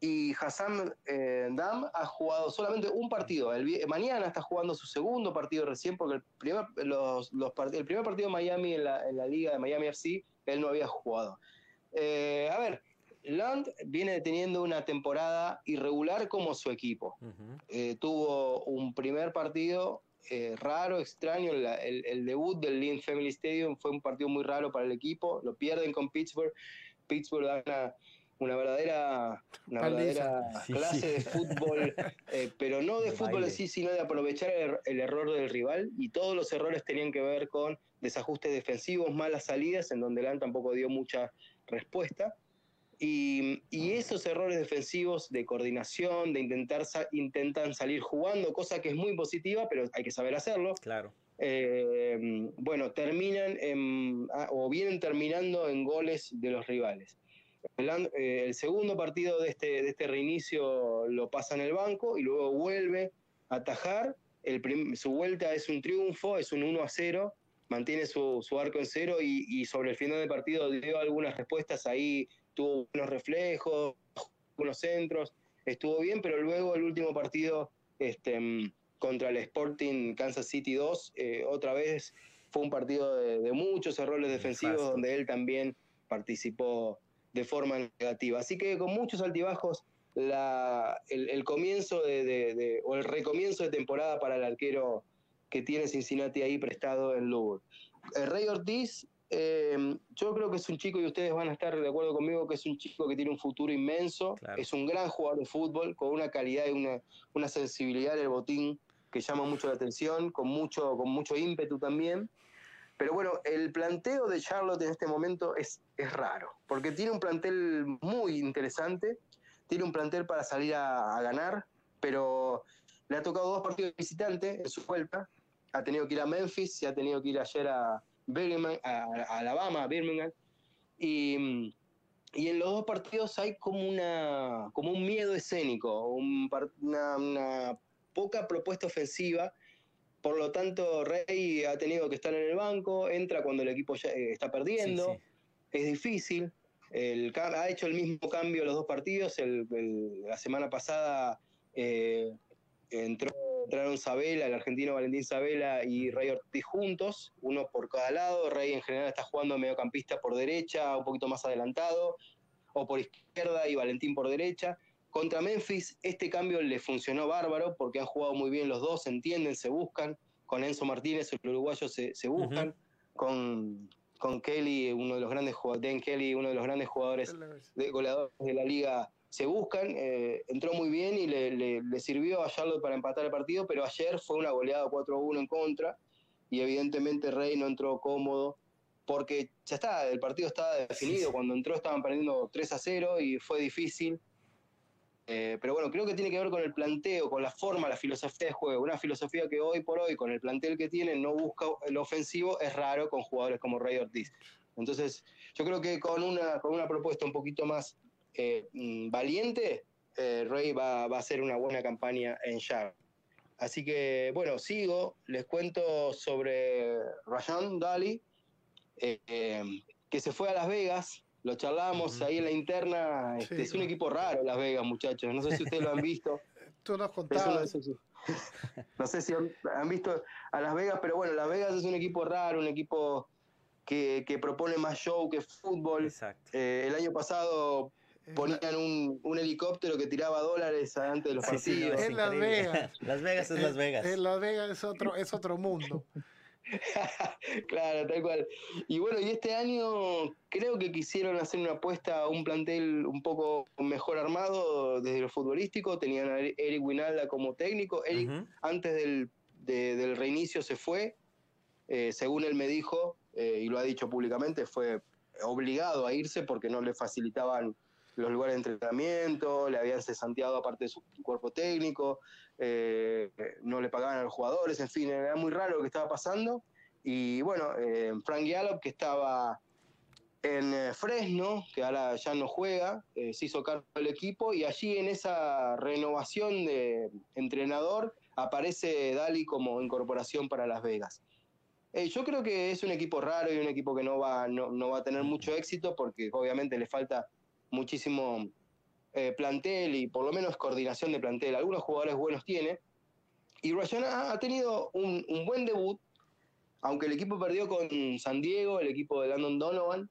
y Hassan eh, Dam ha jugado solamente un partido. El, mañana está jugando su segundo partido recién, porque el primer, los, los el primer partido de Miami en la, en la, liga de Miami FC, él no había jugado. Eh, a ver, Land viene teniendo una temporada irregular como su equipo. Eh, tuvo un primer partido raro, extraño, el, el, debut del Lynn Family Stadium fue un partido muy raro para el equipo, lo pierden con Pittsburgh, Pittsburgh gana una verdadera, una verdadera clase de fútbol, (laughs) eh, pero no de fútbol así, sino de aprovechar el, error del rival y todos los errores tenían que ver con desajustes defensivos, malas salidas, en donde LAN tampoco dio mucha respuesta. Y, y, esos errores defensivos de coordinación, de intentar intentan salir jugando, cosa que es muy positiva, pero hay que saber hacerlo. Claro. Eh, bueno, terminan en, ah, o vienen terminando en goles de los rivales. Eh, el, segundo partido de este, de este reinicio lo pasa en el banco y luego vuelve a atajar. El su vuelta es un triunfo, es un 1 a 0, mantiene su, arco en cero y, sobre el final del partido dio algunas respuestas ahí, tuvo unos reflejos, unos centros, estuvo bien, pero luego el último partido este, contra el Sporting Kansas City 2, eh, otra vez fue un partido de, muchos errores defensivos donde él también participó de forma negativa. Así que con muchos altibajos, el, comienzo de, o el recomienzo de temporada para el arquero que tiene Cincinnati ahí prestado en Lugo. El Rey Ortiz, em, yo creo que es un chico, y ustedes van a estar de acuerdo conmigo, que es un chico que tiene un futuro inmenso, es un gran jugador de fútbol, con una calidad y una, una sensibilidad del botín que llama mucho la atención, con mucho, con mucho ímpetu también. Pero bueno, el planteo de Charlotte en este momento es, es raro, porque tiene un plantel muy interesante, tiene un plantel para salir a, ganar, pero le ha tocado dos partidos de visitante en su vuelta. Ha tenido que ir a Memphis, se ha tenido que ir ayer a Birmingham, a, Alabama, a Birmingham. Y, y, en los dos partidos hay como, una, como un miedo escénico, una, una poca propuesta ofensiva por lo tanto, Rey ha tenido que estar en el banco, entra cuando el equipo ya eh, está perdiendo, es difícil. ha hecho el mismo cambio los dos partidos. la semana pasada eh, entró, entraron Sabela, el argentino Valentín Sabela y Rey Ortiz juntos, uno por cada lado. Rey en general está jugando mediocampista por derecha, un poquito más adelantado, o por izquierda y Valentín por derecha. Contra Memphis este cambio le funcionó bárbaro porque han jugado muy bien los dos, se entienden, se buscan. Con Enzo Martínez, el uruguayo, se, buscan. con, con Kelly, uno de los grandes jugadores, Kelly, uno de los grandes jugadores de, goleadores de la liga, se buscan. Eh, entró muy bien y le, sirvió a Charlotte para empatar el partido, pero ayer fue una goleada 4-1 en contra y evidentemente Rey no entró cómodo porque ya está, el partido estaba definido. Cuando entró estaban perdiendo 3 a 0 y fue difícil. Eh, pero bueno, creo que tiene que ver con el planteo, con la forma, la filosofía de juego. Una filosofía que hoy por hoy, con el plantel que tiene, no busca el ofensivo, es raro con jugadores como Rey Ortiz. Entonces, yo creo que con una, con una propuesta un poquito más eh, mm, valiente, eh, Rey va, a hacer una buena campaña en Shaq. Así que, bueno, sigo, les cuento sobre Rajan Dali, que se fue a Las Vegas lo charlamos ahí en la interna. Este, es un equipo raro Las Vegas, muchachos. No sé si ustedes lo han visto. (laughs) Tú nos contabas. No, sé si han, visto a Las Vegas, pero bueno, Las Vegas es un equipo raro, un equipo que, propone más show que fútbol. Eh, el año pasado ponían un, helicóptero que tiraba dólares antes de los partidos. en Las Vegas. (laughs) Las Vegas es Las Vegas. En Las Vegas es otro, es otro mundo. (laughs) claro, tal cual. Y bueno, y este año creo que quisieron hacer una apuesta a un plantel un poco mejor armado desde lo futbolístico. Tenían a Eric Winalda como técnico. Eric, antes del, del, reinicio, se fue. Eh, según él me dijo, eh, y lo ha dicho públicamente, fue obligado a irse porque no le facilitaban los lugares de entrenamiento, le habían cesanteado aparte de su cuerpo técnico, eh, no le pagaban a los jugadores, en fin, era muy raro lo que estaba pasando. Y bueno, eh, Frank Gallup, que estaba en eh, Fresno, que ahora ya no juega, se hizo cargo del equipo y allí en esa renovación de entrenador aparece Dali como incorporación para Las Vegas. yo creo que es un equipo raro y un equipo que no va, no va a tener mucho éxito porque obviamente le falta muchísimo eh, plantel y por lo menos coordinación de plantel. Algunos jugadores buenos tiene. Y Ryan ha, tenido un, buen debut, aunque el equipo perdió con San Diego, el equipo de Landon Donovan.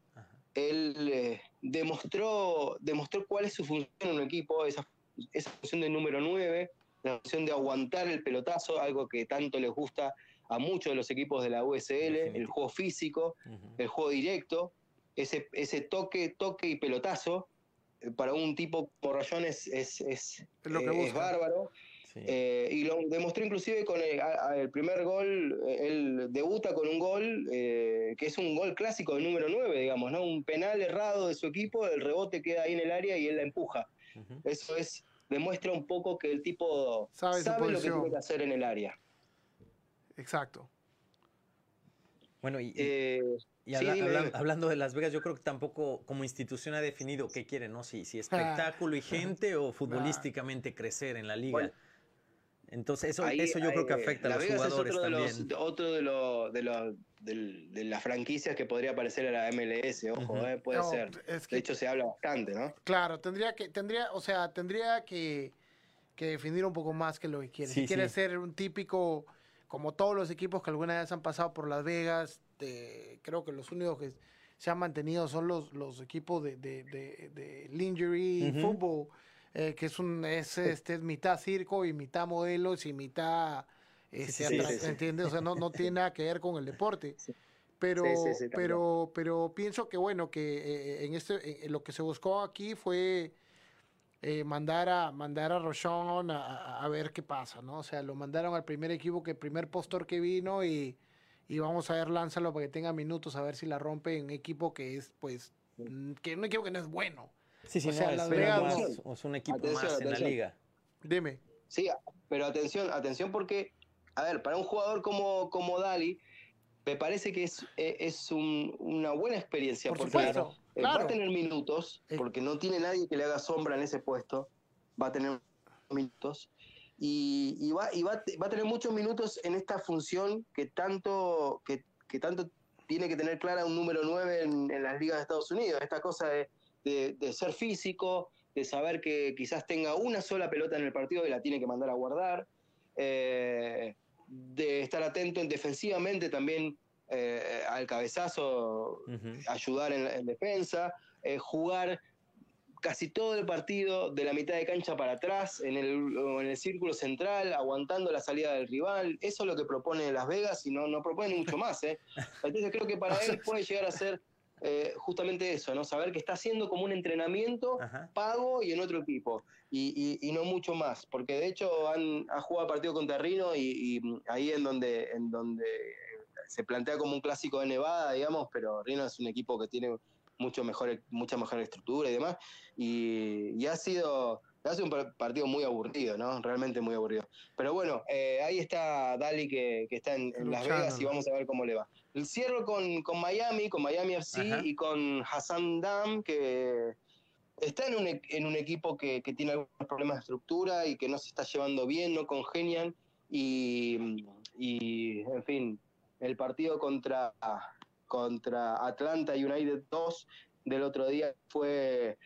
Él eh, demostró, demostró cuál es su función en un equipo, esa, esa función de número 9, la función de aguantar el pelotazo, algo que tanto les gusta a muchos de los equipos de la USL, el juego físico, el juego directo ese, ese toque, toque y pelotazo, eh, para un tipo como Rayón es, es, es, eh, bárbaro. Eh, y lo demostró inclusive con el, primer gol, él debuta con un gol que es un gol clásico del número 9, digamos, ¿no? Un penal errado de su equipo, el rebote queda ahí en el área y él la empuja. Eso es, demuestra un poco que el tipo sabe, sabe lo que tiene que hacer en el área. Exacto. Bueno, y, hablando de Las Vegas, yo creo que tampoco como institución ha definido qué quiere, ¿no? Si, si espectáculo y gente o futbolísticamente crecer en la liga. Entonces, eso, eso yo creo que afecta a los jugadores otro también. De otro de, los de, de, las franquicias que podría aparecer a la MLS, ojo, eh, puede ser. de hecho, se habla bastante, ¿no? Claro, tendría que, tendría, o sea, tendría que, que definir un poco más que lo que quiere. si quiere ser un típico, como todos los equipos que alguna vez han pasado por Las Vegas, creo que los únicos que se han mantenido son los, los equipos de, de, de, de Lingerie Fútbol eh, que es un es este mitad circo y mitad modelos y mitad este, ¿entiendes? O sea, no, no (laughs) tiene nada que ver con el deporte. Pero, pero, pero pienso que bueno, que eh, en este, lo que se buscó aquí fue eh, mandar a mandar a Rochon a, a, ver qué pasa, ¿no? O sea, lo mandaron al primer equipo, que el primer postor que vino y, y vamos a ver, lánzalo para que tenga minutos, a ver si la rompe en un equipo que es, pues, que un equipo que no es bueno. Sí, sí, o sea, no, es, un equipo más en la liga. Dime. Sí, pero atención, atención porque, a ver, para un jugador como, como Dali, me parece que es, e, es una buena experiencia. Por porque supuesto, va a tener minutos, eh. porque no tiene nadie que le haga sombra en ese puesto. Va a tener minutos. Y, y, va, y va, va, a tener muchos minutos en esta función que tanto, que, que tanto tiene que tener clara un número 9 en, en, las ligas de Estados Unidos. Esta cosa de de, ser físico, de saber que quizás tenga una sola pelota en el partido y la tiene que mandar a guardar, eh, de estar atento en defensivamente también eh, al cabezazo, ayudar en, defensa, eh, jugar casi todo el partido de la mitad de cancha para atrás, en el, en el círculo central, aguantando la salida del rival. Eso es lo que propone Las Vegas y no, no propone mucho más. (laughs) Entonces creo que para él puede llegar a ser eh, justamente eso, ¿no? Saber que está haciendo como un entrenamiento pago y en otro equipo, y, no mucho más, porque de hecho han, ha jugado partido contra Rino y, ahí en donde, en donde se plantea como un clásico de Nevada, digamos, pero Rino es un equipo que tiene mucho mejor, mucha mejor estructura y demás, y, ha sido hace un partido muy aburrido, ¿no? Realmente muy aburrido. Pero bueno, eh, ahí está Dali que, está en, Las Vegas y vamos a ver cómo le va. El cierro con, con Miami, con Miami FC y con Hassan Dam, que está en un, e, en un equipo que, que, tiene algunos problemas de estructura y que no se está llevando bien, no congenian. Y, y en fin, el partido contra, contra Atlanta United 2 del otro día fue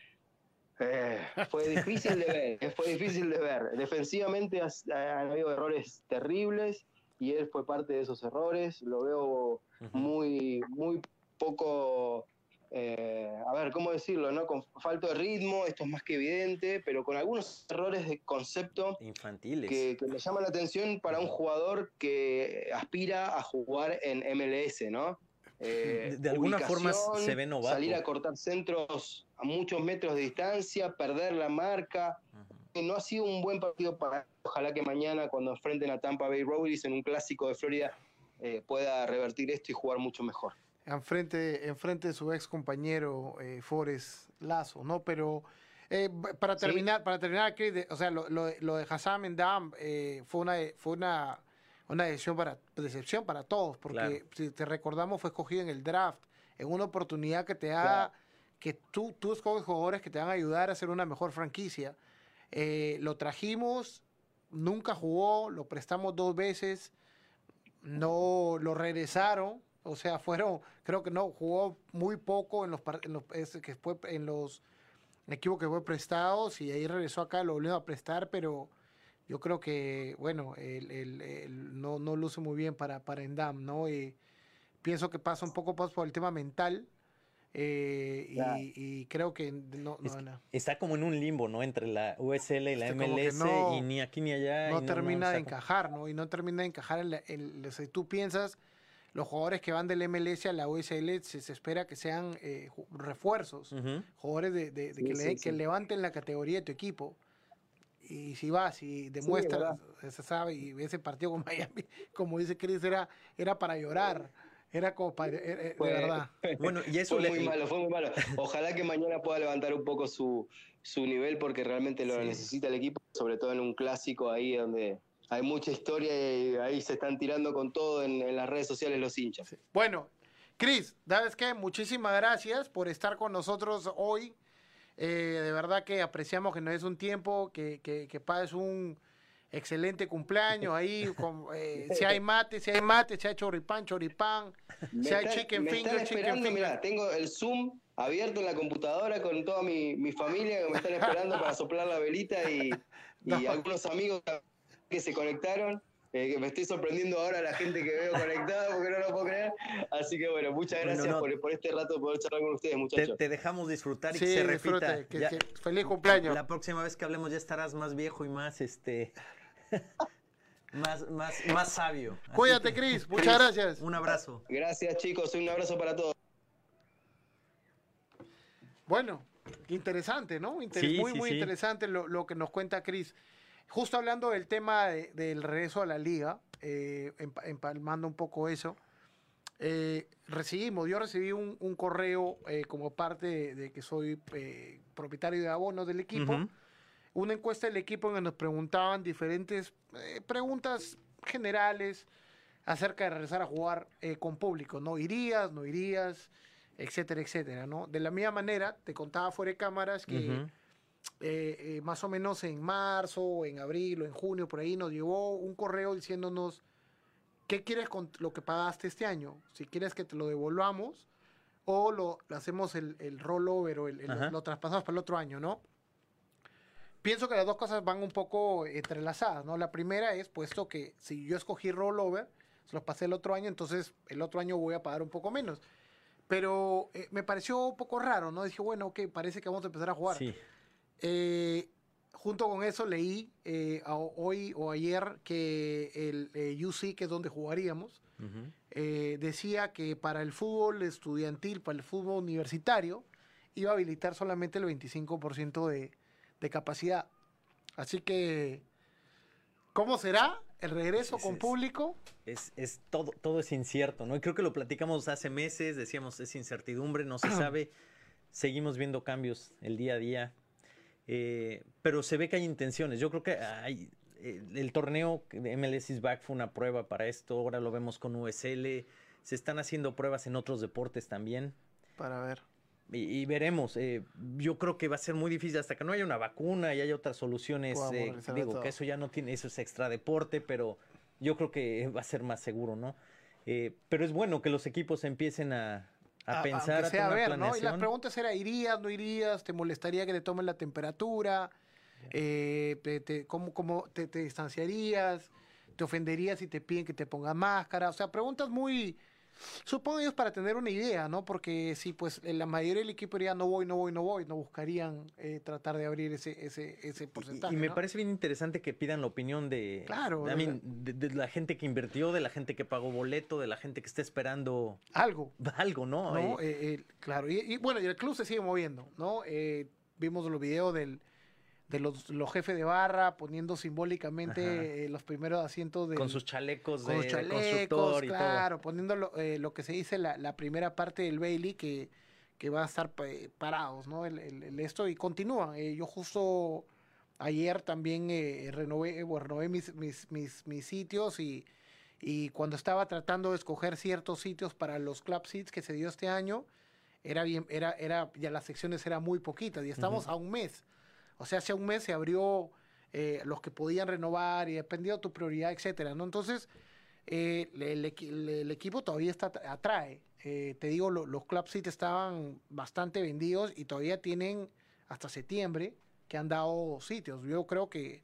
eh, fue (laughs) difícil de ver, fue difícil de ver. Defensivamente han habido errores terribles y él fue parte de esos errores. Lo veo muy, muy poco, eh, a ver, ¿cómo decirlo? no Con falta de ritmo, esto es más que evidente, pero con algunos errores de concepto infantiles que, que me llaman la atención para un jugador que aspira a jugar en MLS, ¿no? Eh, de, alguna forma se ve novato. Salir a cortar centros a muchos metros de distancia, perder la marca. No ha sido un buen partido para. Ojalá que mañana, cuando enfrenten a Tampa Bay Rowdies en un clásico de Florida, eh, pueda revertir esto y jugar mucho mejor. Enfrente, enfrente de su ex compañero eh, Forrest Lazo, ¿no? Pero eh, para terminar, para terminar, o sea, lo, lo, de Hassan Mendam fue una, fue una una decisión para, decepción para todos, porque si te recordamos fue escogido en el draft, en una oportunidad que te da, que tú, tú escoges jugadores que te van a ayudar a hacer una mejor franquicia. Eh, lo trajimos, nunca jugó, lo prestamos dos veces, no lo regresaron, o sea, fueron, creo que no, jugó muy poco en los, en los que fue en los equipos que fue prestados y ahí regresó acá, lo volvió a prestar, pero yo creo que, bueno, el, el, no, no luce muy bien para, para Endam, ¿no? Y pienso que pasa un poco por el tema mental. Eh, y, creo que no, Está como en un limbo, ¿no? Entre la USL y la MLS y ni aquí ni allá. No termina de encajar, ¿no? Y no termina de encajar. En si tú piensas, los jugadores que van del MLS a la USL se, espera que sean eh, refuerzos, jugadores de, de, que, que levanten la categoría de tu equipo y si vas y demuestras, se sabe, y ese partido con (laughs) Miami, como dice Chris, era, era para llorar. Era como para, de verdad. (laughs) Bueno, y eso fue muy malo, fue muy malo. Ojalá que mañana pueda levantar un poco su, su nivel porque realmente lo necesita el equipo, sobre todo en un clásico ahí donde hay mucha historia y ahí se están tirando con todo en, las redes sociales los hinchas. Bueno, Cris, ¿sabes qué? Muchísimas gracias por estar con nosotros hoy. Eh, de verdad que apreciamos que no es un tiempo, que, que, que pases un excelente cumpleaños ahí. (laughs) Con, eh, si hay mate, si hay mate, si hay choripán, choripán. si hay chicken finger, chicken finger. tengo el Zoom abierto en la computadora con toda mi, mi familia que me están esperando para (laughs) soplar la velita y, y algunos amigos que se conectaron. Eh, me estoy sorprendiendo ahora la gente que veo conectada porque no lo puedo creer. Así que bueno, muchas gracias Por, por, este rato poder charlar con ustedes, muchachos. Te, dejamos disfrutar y que se repita. feliz cumpleaños. La próxima vez que hablemos ya estarás más viejo y más este (laughs) más, más, más sabio. Cuídate, Cris. (laughs) Muchas gracias. Un abrazo. Gracias, chicos. Un abrazo para todos. Bueno, interesante, ¿no? muy, muy interesante lo, que nos cuenta Cris. Justo hablando del tema del regreso a la liga, eh, empalmando un poco eso, eh, recibimos, yo recibí un, correo eh, como parte de, que soy eh, propietario de abonos del equipo, una encuesta del equipo en donde nos preguntaban diferentes preguntas generales acerca de regresar a jugar con público, ¿no? ¿Irías, no irías? Etcétera, etcétera, ¿no? De la misma manera, te contaba fuera de cámaras que... Eh, eh, más o menos en marzo, en abril o en junio, por ahí nos llegó un correo diciéndonos qué quieres con lo que pagaste este año, si quieres que te lo devolvamos o lo, hacemos el, el, rollover o el, lo traspasamos para el otro año, ¿no? Pienso que las dos cosas van un poco entrelazadas, ¿no? La primera es, puesto que si yo escogí rollover, se los pasé el otro año, entonces el otro año voy a pagar un poco menos. Pero eh, me pareció un poco raro, ¿no? Dije, bueno, ok, parece que vamos a empezar a jugar. Sí. Eh, junto con eso leí eh, hoy o ayer que el eh, UC, que es donde jugaríamos, decía que para el fútbol estudiantil, para el fútbol universitario, iba a habilitar solamente el 25% de, de capacidad. Así que, ¿cómo será el regreso con público? Es, es, todo, todo es incierto, ¿no? Y creo que lo platicamos hace meses, decíamos, es incertidumbre, no se (clears throat) sabe. Seguimos viendo cambios el día a día. Eh, pero se ve que hay intenciones. Yo creo que hay, eh, el torneo de MLS is back fue una prueba para esto. Ahora lo vemos con USL. Se están haciendo pruebas en otros deportes también. Para ver. Y, veremos. Eh, yo creo que va a ser muy difícil hasta que no haya una vacuna y haya otras soluciones. digo que eso ya no tiene, eso es extra deporte, pero yo creo que va a ser más seguro, ¿no? pero es bueno que los equipos empiecen a, a, pensar, a, sea, a ver, ¿no? Y las preguntas era, ¿irías, no irías? ¿Te molestaría que te tomen la temperatura? Eh, te, ¿Cómo, cómo te, te, distanciarías? ¿Te ofenderías si te piden que te pongas máscara? O sea, preguntas muy Supongo ellos para tener una idea, ¿no? Porque si pues la mayoría del equipo diría no voy, no voy, no voy, no buscarían eh, tratar de abrir ese, ese, ese porcentaje. Y, me parece bien interesante que pidan la opinión de, claro, de, la gente que invirtió, de la gente que pagó boleto, de la gente que está esperando algo. (laughs) Algo, ¿no? ¿No? Eh, eh, claro, y, bueno, y el club se sigue moviendo, ¿no? vimos los videos del de los, los, jefes de barra poniendo simbólicamente eh, los primeros asientos de con sus chalecos de, constructor y claro poniendo lo, eh, lo, que se dice la, la, primera parte del Bailey que, que va a estar parados no el, el, esto y continúa. Eh, yo justo ayer también renové renové mis, mis, mis, mis sitios y y cuando estaba tratando de escoger ciertos sitios para los club seats que se dio este año era bien era era ya las secciones eran muy poquitas y estamos a un mes o sea, hace un mes se abrió eh, los que podían renovar y dependió de tu prioridad, etcétera, ¿no? Entonces, eh, el, equipo todavía está atrae. Eh, te digo, los club seats estaban bastante vendidos y todavía tienen hasta septiembre que han dado sitios. Yo creo que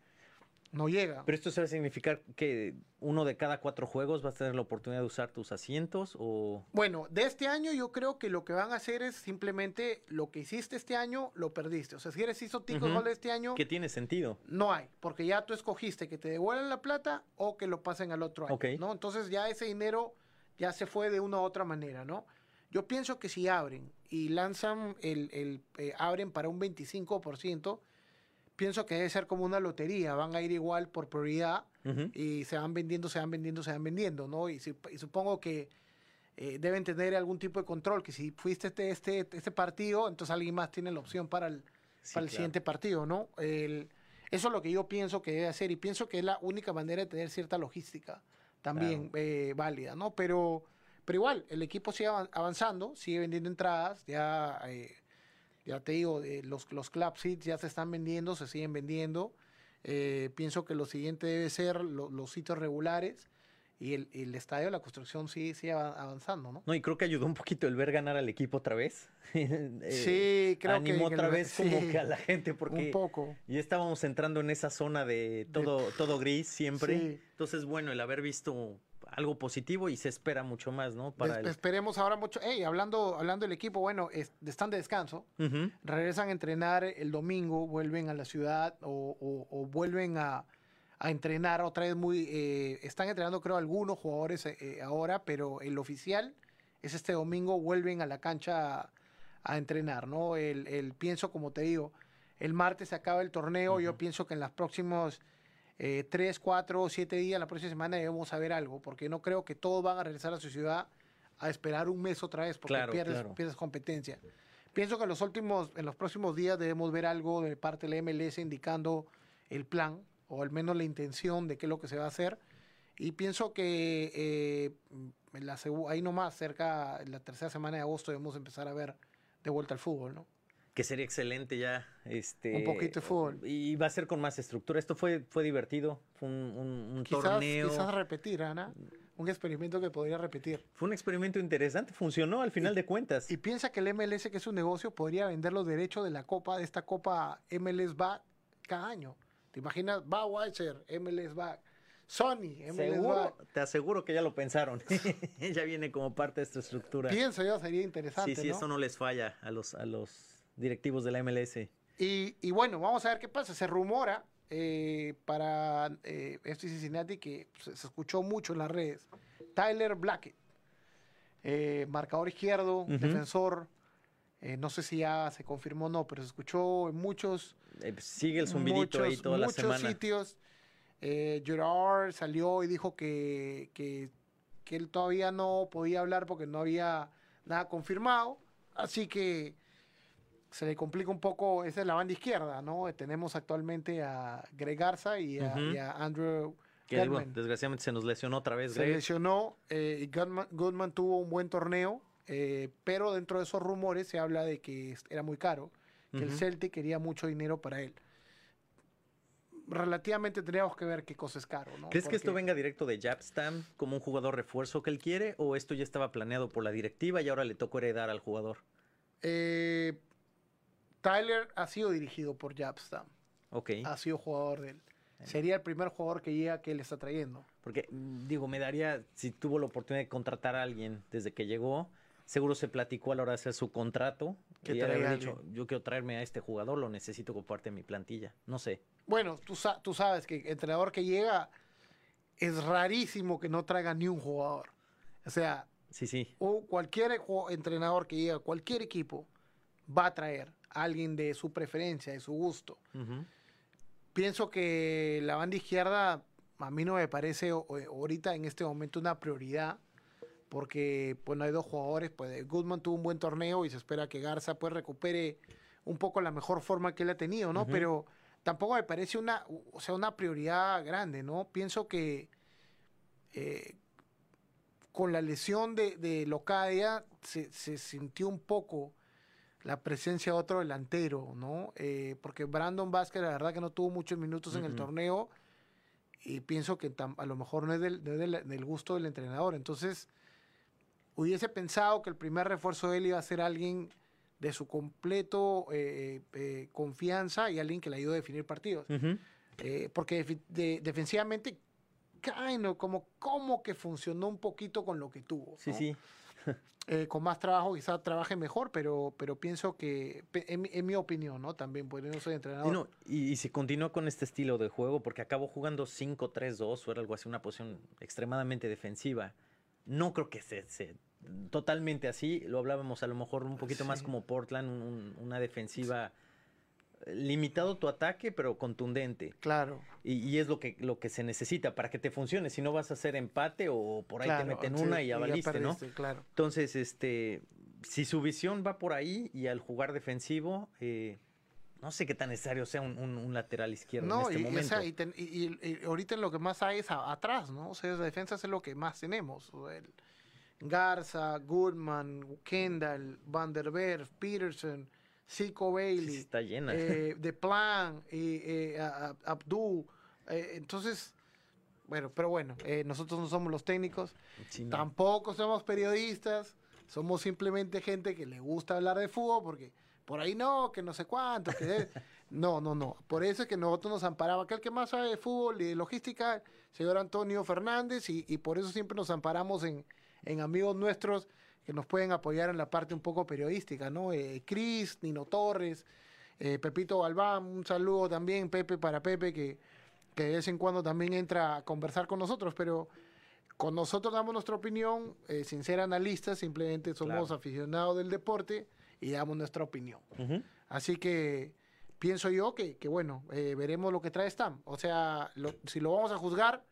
no llega. Pero esto se va a significar que uno de cada cuatro juegos vas a tener la oportunidad de usar tus asientos o... Bueno, de este año yo creo que lo que van a hacer es simplemente lo que hiciste este año, lo perdiste. O sea, si eres hizo tico gol este año... Que tiene sentido. No hay, porque ya tú escogiste que te devuelvan la plata o que lo pasen al otro año, ¿no? Entonces ya ese dinero ya se fue de una u otra manera, ¿no? Yo pienso que si abren y lanzan el, el eh, abren para un 25%, pienso que debe ser como una lotería, van a ir igual por prioridad y se van vendiendo, se van vendiendo, se van vendiendo, ¿no? Y, supongo que eh, deben tener algún tipo de control, que si fuiste este, este, este partido, entonces alguien más tiene la opción para el, para el siguiente partido, ¿no? El, Eso es lo que yo pienso que debe hacer y pienso que es la única manera de tener cierta logística también eh, válida, ¿no? Pero, pero igual, el equipo sigue avanzando, sigue vendiendo entradas, ya, eh, ya te digo, eh, los, los club seats ya se están vendiendo, se siguen vendiendo. pienso que lo siguiente debe ser los sitios regulares y el, el, estadio, la construcción sí sigue avanzando, ¿no? No, y creo que ayudó un poquito el ver ganar al equipo otra vez. (laughs) Eh, sí, creo Animó que. otra vez (laughs) como que a la gente, porque. Un poco. Ya estábamos entrando en esa zona de todo, todo gris siempre. Entonces, bueno, el haber visto algo positivo y se espera mucho más, ¿no? Para Esperemos ahora mucho. Hey, hablando, hablando del equipo, bueno, están de descanso, regresan a entrenar el domingo, vuelven a la ciudad o vuelven a a entrenar otra vez muy... Eh, están entrenando creo algunos jugadores eh, eh, ahora, pero el oficial es este domingo, vuelven a la cancha a, entrenar, ¿no? El, el, pienso, como te digo, el martes se acaba el torneo, yo pienso que en los próximos eh, tres, cuatro, siete días, la próxima semana debemos saber algo, porque no creo que todos van a regresar a su ciudad a esperar un mes otra vez, porque pierdes, pierdes competencia. Pienso que en los últimos, en los próximos días debemos ver algo de parte de la MLS indicando el plan, o al menos la intención de qué es lo que se va a hacer. Y pienso que eh, la, ahí nomás, cerca, en la tercera semana de agosto, debemos empezar a ver de vuelta al fútbol, ¿no? Que sería excelente ya. Este, un poquito de fútbol. Y va a ser con más estructura. Esto fue, fue divertido. Fue un, torneo. Quizás repetir, Ana. Un experimento que podría repetir. Fue un experimento interesante. Funcionó al final de cuentas. Y piensa que el MLS, que es un negocio, podría vender los derechos de la Copa, de esta Copa MLS va cada año. ¿Te imaginas? Budweiser, MLS back. Sony, MLS back. Te aseguro que ya lo pensaron. (laughs) ya viene como parte de esta estructura. Pienso yo, sería interesante. Sí, sí, eso no les falla a los, a los directivos de la MLS. Y, y bueno, vamos a ver qué pasa. Se rumora eh, para eh, este Cincinnati que se, escuchó mucho en las redes. Tyler Blackett, eh, marcador izquierdo, defensor. Eh, no sé si ya se confirmó o no, pero se escuchó en muchos eh, sigue el zumbidito ahí toda la semana. Muchos sitios. Eh, Gerard salió y dijo que, que, él todavía no podía hablar porque no había nada confirmado. Así que se le complica un poco. Esa es la banda izquierda, ¿no? Tenemos actualmente a Greg Garza y a, Andrew. Que desgraciadamente se nos lesionó otra vez. Se lesionó eh, y Goodman, tuvo un buen torneo, eh, pero dentro de esos rumores se habla de que era muy caro que el Celtic quería mucho dinero para él. Relativamente tendríamos que ver qué cosa es caro, ¿no? ¿Crees que esto venga directo de Japstam como un jugador refuerzo que él quiere o esto ya estaba planeado por la directiva y ahora le tocó heredar al jugador? Eh, Tyler ha sido dirigido por Japstam. Ok. Ha sido jugador de él. Sería el primer jugador que llega que él está trayendo. Porque, mm, digo, me daría, si tuvo la oportunidad de contratar a alguien desde que llegó, seguro se platicó a la hora de hacer su contrato. Que y había dicho, yo quiero traerme a este jugador, lo necesito como parte de mi plantilla. No sé. Bueno, tú, tú sabes que el entrenador que llega es rarísimo que no traiga ni un jugador. O sea, sí, sí. O cualquier entrenador que llega, cualquier equipo, va a traer a alguien de su preferencia, de su gusto. Pienso que la banda izquierda a mí no me parece ahorita en este momento una prioridad porque pues no hay dos jugadores, pues Goodman tuvo un buen torneo y se espera que Garza pues recupere un poco la mejor forma que él ha tenido, ¿no? Pero tampoco me parece una, o sea, una prioridad grande, ¿no? Pienso que eh, con la lesión de, de Locadia se, se, sintió un poco la presencia de otro delantero, ¿no? Eh, porque Brandon Vázquez, la verdad que no tuvo muchos minutos en el torneo y pienso que a lo mejor no es del, del gusto del entrenador. Entonces, hubiese pensado que el primer refuerzo de él iba a ser alguien de su completo eh, eh, confianza y alguien que le ayude a definir partidos. Eh, porque defensivamente, como, como que funcionó un poquito con lo que tuvo. Sí, sí. (laughs) con más trabajo quizás trabaje mejor, pero, pero pienso que, en, mi opinión, ¿no? También, porque no soy entrenador. y, si continúa con este estilo de juego, porque acabó jugando 5-3-2 o era algo así, una posición extremadamente defensiva no creo que se, totalmente así. Lo hablábamos a lo mejor un poquito más como Portland, una defensiva eh, limitado tu ataque, pero contundente. Claro. Y, es lo que, lo que se necesita para que te funcione. Si no vas a hacer empate o por ahí te meten una y ya valiste, ¿no? Claro. Entonces, este, si su visión va por ahí y al jugar defensivo, eh, no sé qué tan necesario sea un, lateral izquierdo en este y, momento. y, ahorita lo que más hay es atrás, ¿no? O sea, la defensa es lo que más tenemos. Garza, Goodman, Kendall, Van der Berg, Peterson, Zico Bailey. está llena. Eh, (laughs) de Plan, eh, Abdul. Eh, entonces, bueno, pero bueno, eh, nosotros no somos los técnicos. Tampoco somos periodistas. Somos simplemente gente que le gusta hablar de fútbol porque por ahí no, que no sé cuánto, que (laughs) no, no, no. Por eso es que nosotros nos amparaba, que el que más sabe de fútbol y de logística, señor Antonio Fernández, y, por eso siempre nos amparamos en, amigos nuestros que nos pueden apoyar en la parte un poco periodística, ¿no? Eh, Cris, Nino Torres, eh, Pepito Galván, un saludo también, Pepe, para Pepe, que, que de vez en cuando también entra a conversar con nosotros, pero con nosotros damos nuestra opinión, eh, sin ser analistas, simplemente somos aficionados del deporte y damos nuestra opinión. Así que pienso yo que, bueno, eh, veremos lo que trae Stam. O sea, si lo vamos a juzgar,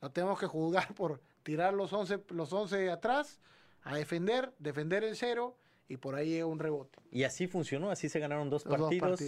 lo tenemos que juzgar (laughs) por tirar los 11, los 11 atrás, a defender, defender el cero y por ahí un rebote. Y así funcionó, así se ganaron dos, partidos.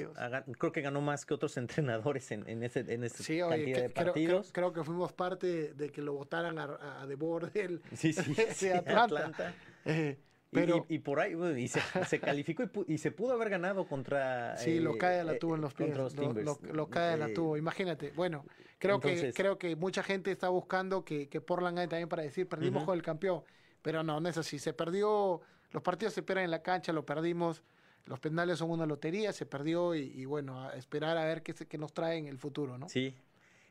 Creo que ganó más que otros (laughs) entrenadores en, en ese, en sí, cantidad de partidos. Creo, que fuimos parte de que lo votaran a, a De Bordel (laughs) sí, sí, (laughs) Atlanta. Eh, pero, y, por ahí, y se, calificó y, se pudo haber ganado contra. Sí, lo cae la eh, tuvo en los pies. Lo, lo, cae la tuvo, imagínate. Bueno, creo que creo que mucha gente está buscando que, que Portland gane también para decir perdimos con el campeón. Pero no, no es así. Se perdió los partidos se esperan en la cancha, lo perdimos. Los penales son una lotería, se perdió y, bueno, a esperar a ver qué, qué, nos trae en el futuro, ¿no? Sí.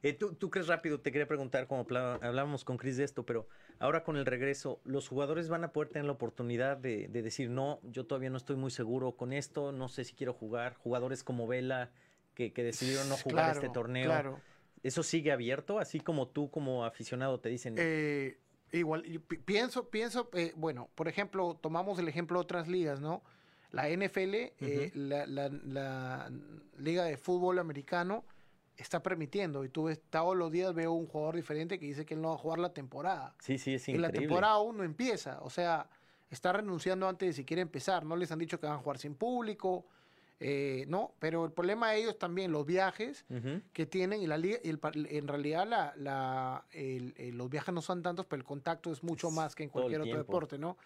Eh, ¿tú, ¿tú, crees rápido? Te quería preguntar, como hablábamos con Chris de esto, pero ahora con el regreso, ¿los jugadores van a poder tener la oportunidad de, decir, no, yo todavía no estoy muy seguro con esto, no sé si quiero jugar? Jugadores como Vela, que, decidieron no jugar este torneo. Claro. ¿Eso sigue abierto? Así como tú, como aficionado, te dicen. Eh, Igual, pienso, pienso, eh, bueno, por ejemplo, tomamos el ejemplo de otras ligas, ¿no? La NFL, eh, la, Liga de Fútbol Americano, está permitiendo. Y tú ves, todos los días veo un jugador diferente que dice que él no va a jugar la temporada. Sí, sí, es increíble. Y la temporada aún no empieza. O sea, está renunciando antes de siquiera empezar. No les han dicho que van a jugar sin público. Eh, no, pero el problema de ellos también, los viajes que tienen y la liga, en realidad la, los viajes no son tantos, pero el contacto es mucho más que en cualquier otro deporte, ¿no?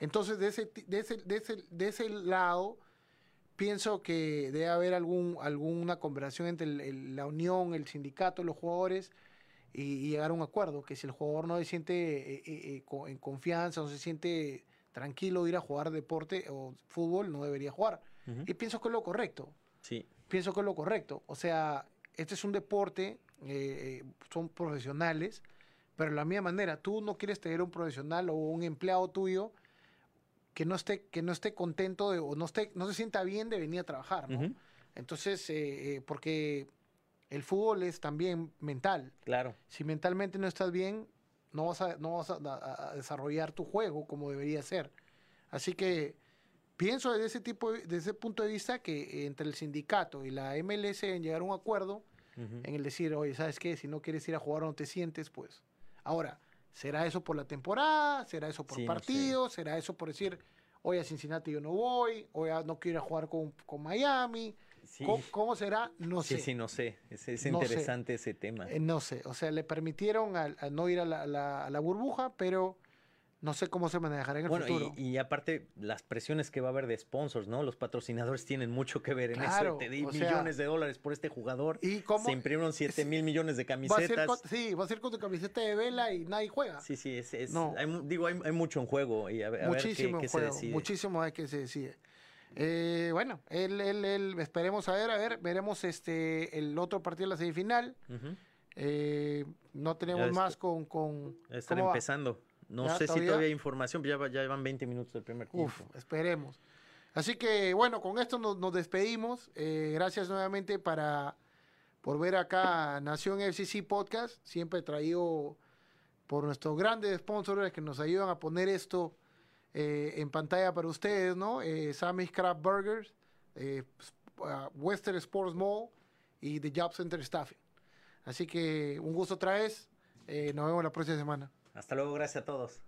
Entonces, de ese, de ese, de ese, de ese lado, pienso que debe haber algún, alguna conversación entre la unión, el sindicato, los jugadores y, llegar a un acuerdo, que si el jugador no se siente eh, eh, en confianza, no se siente tranquilo de ir a jugar deporte o fútbol, no debería jugar. Y pienso que es lo correcto. Sí. Pienso que es lo correcto. O sea, este es un deporte, eh, son profesionales, pero de la misma manera, tú no quieres tener un profesional o un empleado tuyo que no esté, que no esté contento de, o no, esté, no se sienta bien de venir a trabajar, ¿no? Entonces, eh, eh, porque el fútbol es también mental. Claro. Si mentalmente no estás bien, no vas a, no vas a desarrollar tu juego como debería ser. Así que pienso desde ese tipo, desde ese punto de vista que entre el sindicato y la MLS en llegar a un acuerdo, en el decir, oye, ¿sabes qué? Si no quieres ir a jugar o no te sientes, pues. Ahora, ¿será eso por la temporada? ¿Será eso por partido? ¿Será eso por decir, oye, a Cincinnati yo no voy? Oye, no quiero ir a jugar con, Miami? ¿Cómo, será? No sé. Sí, sí, no sé. Es, interesante ese tema. Eh, no sé. O sea, le permitieron a, no ir a la, a la burbuja, pero no sé cómo se manejará en el futuro. Y, y, aparte, las presiones que va a haber de sponsors, ¿no? Los patrocinadores tienen mucho que ver en eso. Te di millones de dólares por este jugador. ¿Y cómo? Se imprimieron 7 mil millones de camisetas. sí, va a ser con tu camiseta de vela y nadie juega. Sí, sí, es, digo, hay, mucho en juego. Y a, muchísimo ver qué, juego, Muchísimo hay que se decide. Eh, bueno, el, el, esperemos a ver, a ver, veremos este el otro partido de la semifinal. Eh, no tenemos más con... con Están empezando. No sé si todavía hay información, ya, ya van 20 minutos del primer tiempo. Uf, esperemos. Así que bueno, con esto nos, despedimos. Eh, gracias nuevamente para, por ver acá Nación FCC Podcast, siempre traído por nuestros grandes sponsors que nos ayudan a poner esto eh, en pantalla para ustedes, ¿no? Eh, Sammy's Craft Burgers, eh, Western Sports Mall y The Job Center Staffing. Así que un gusto otra vez. nos vemos la próxima semana. Hasta luego, gracias a todos.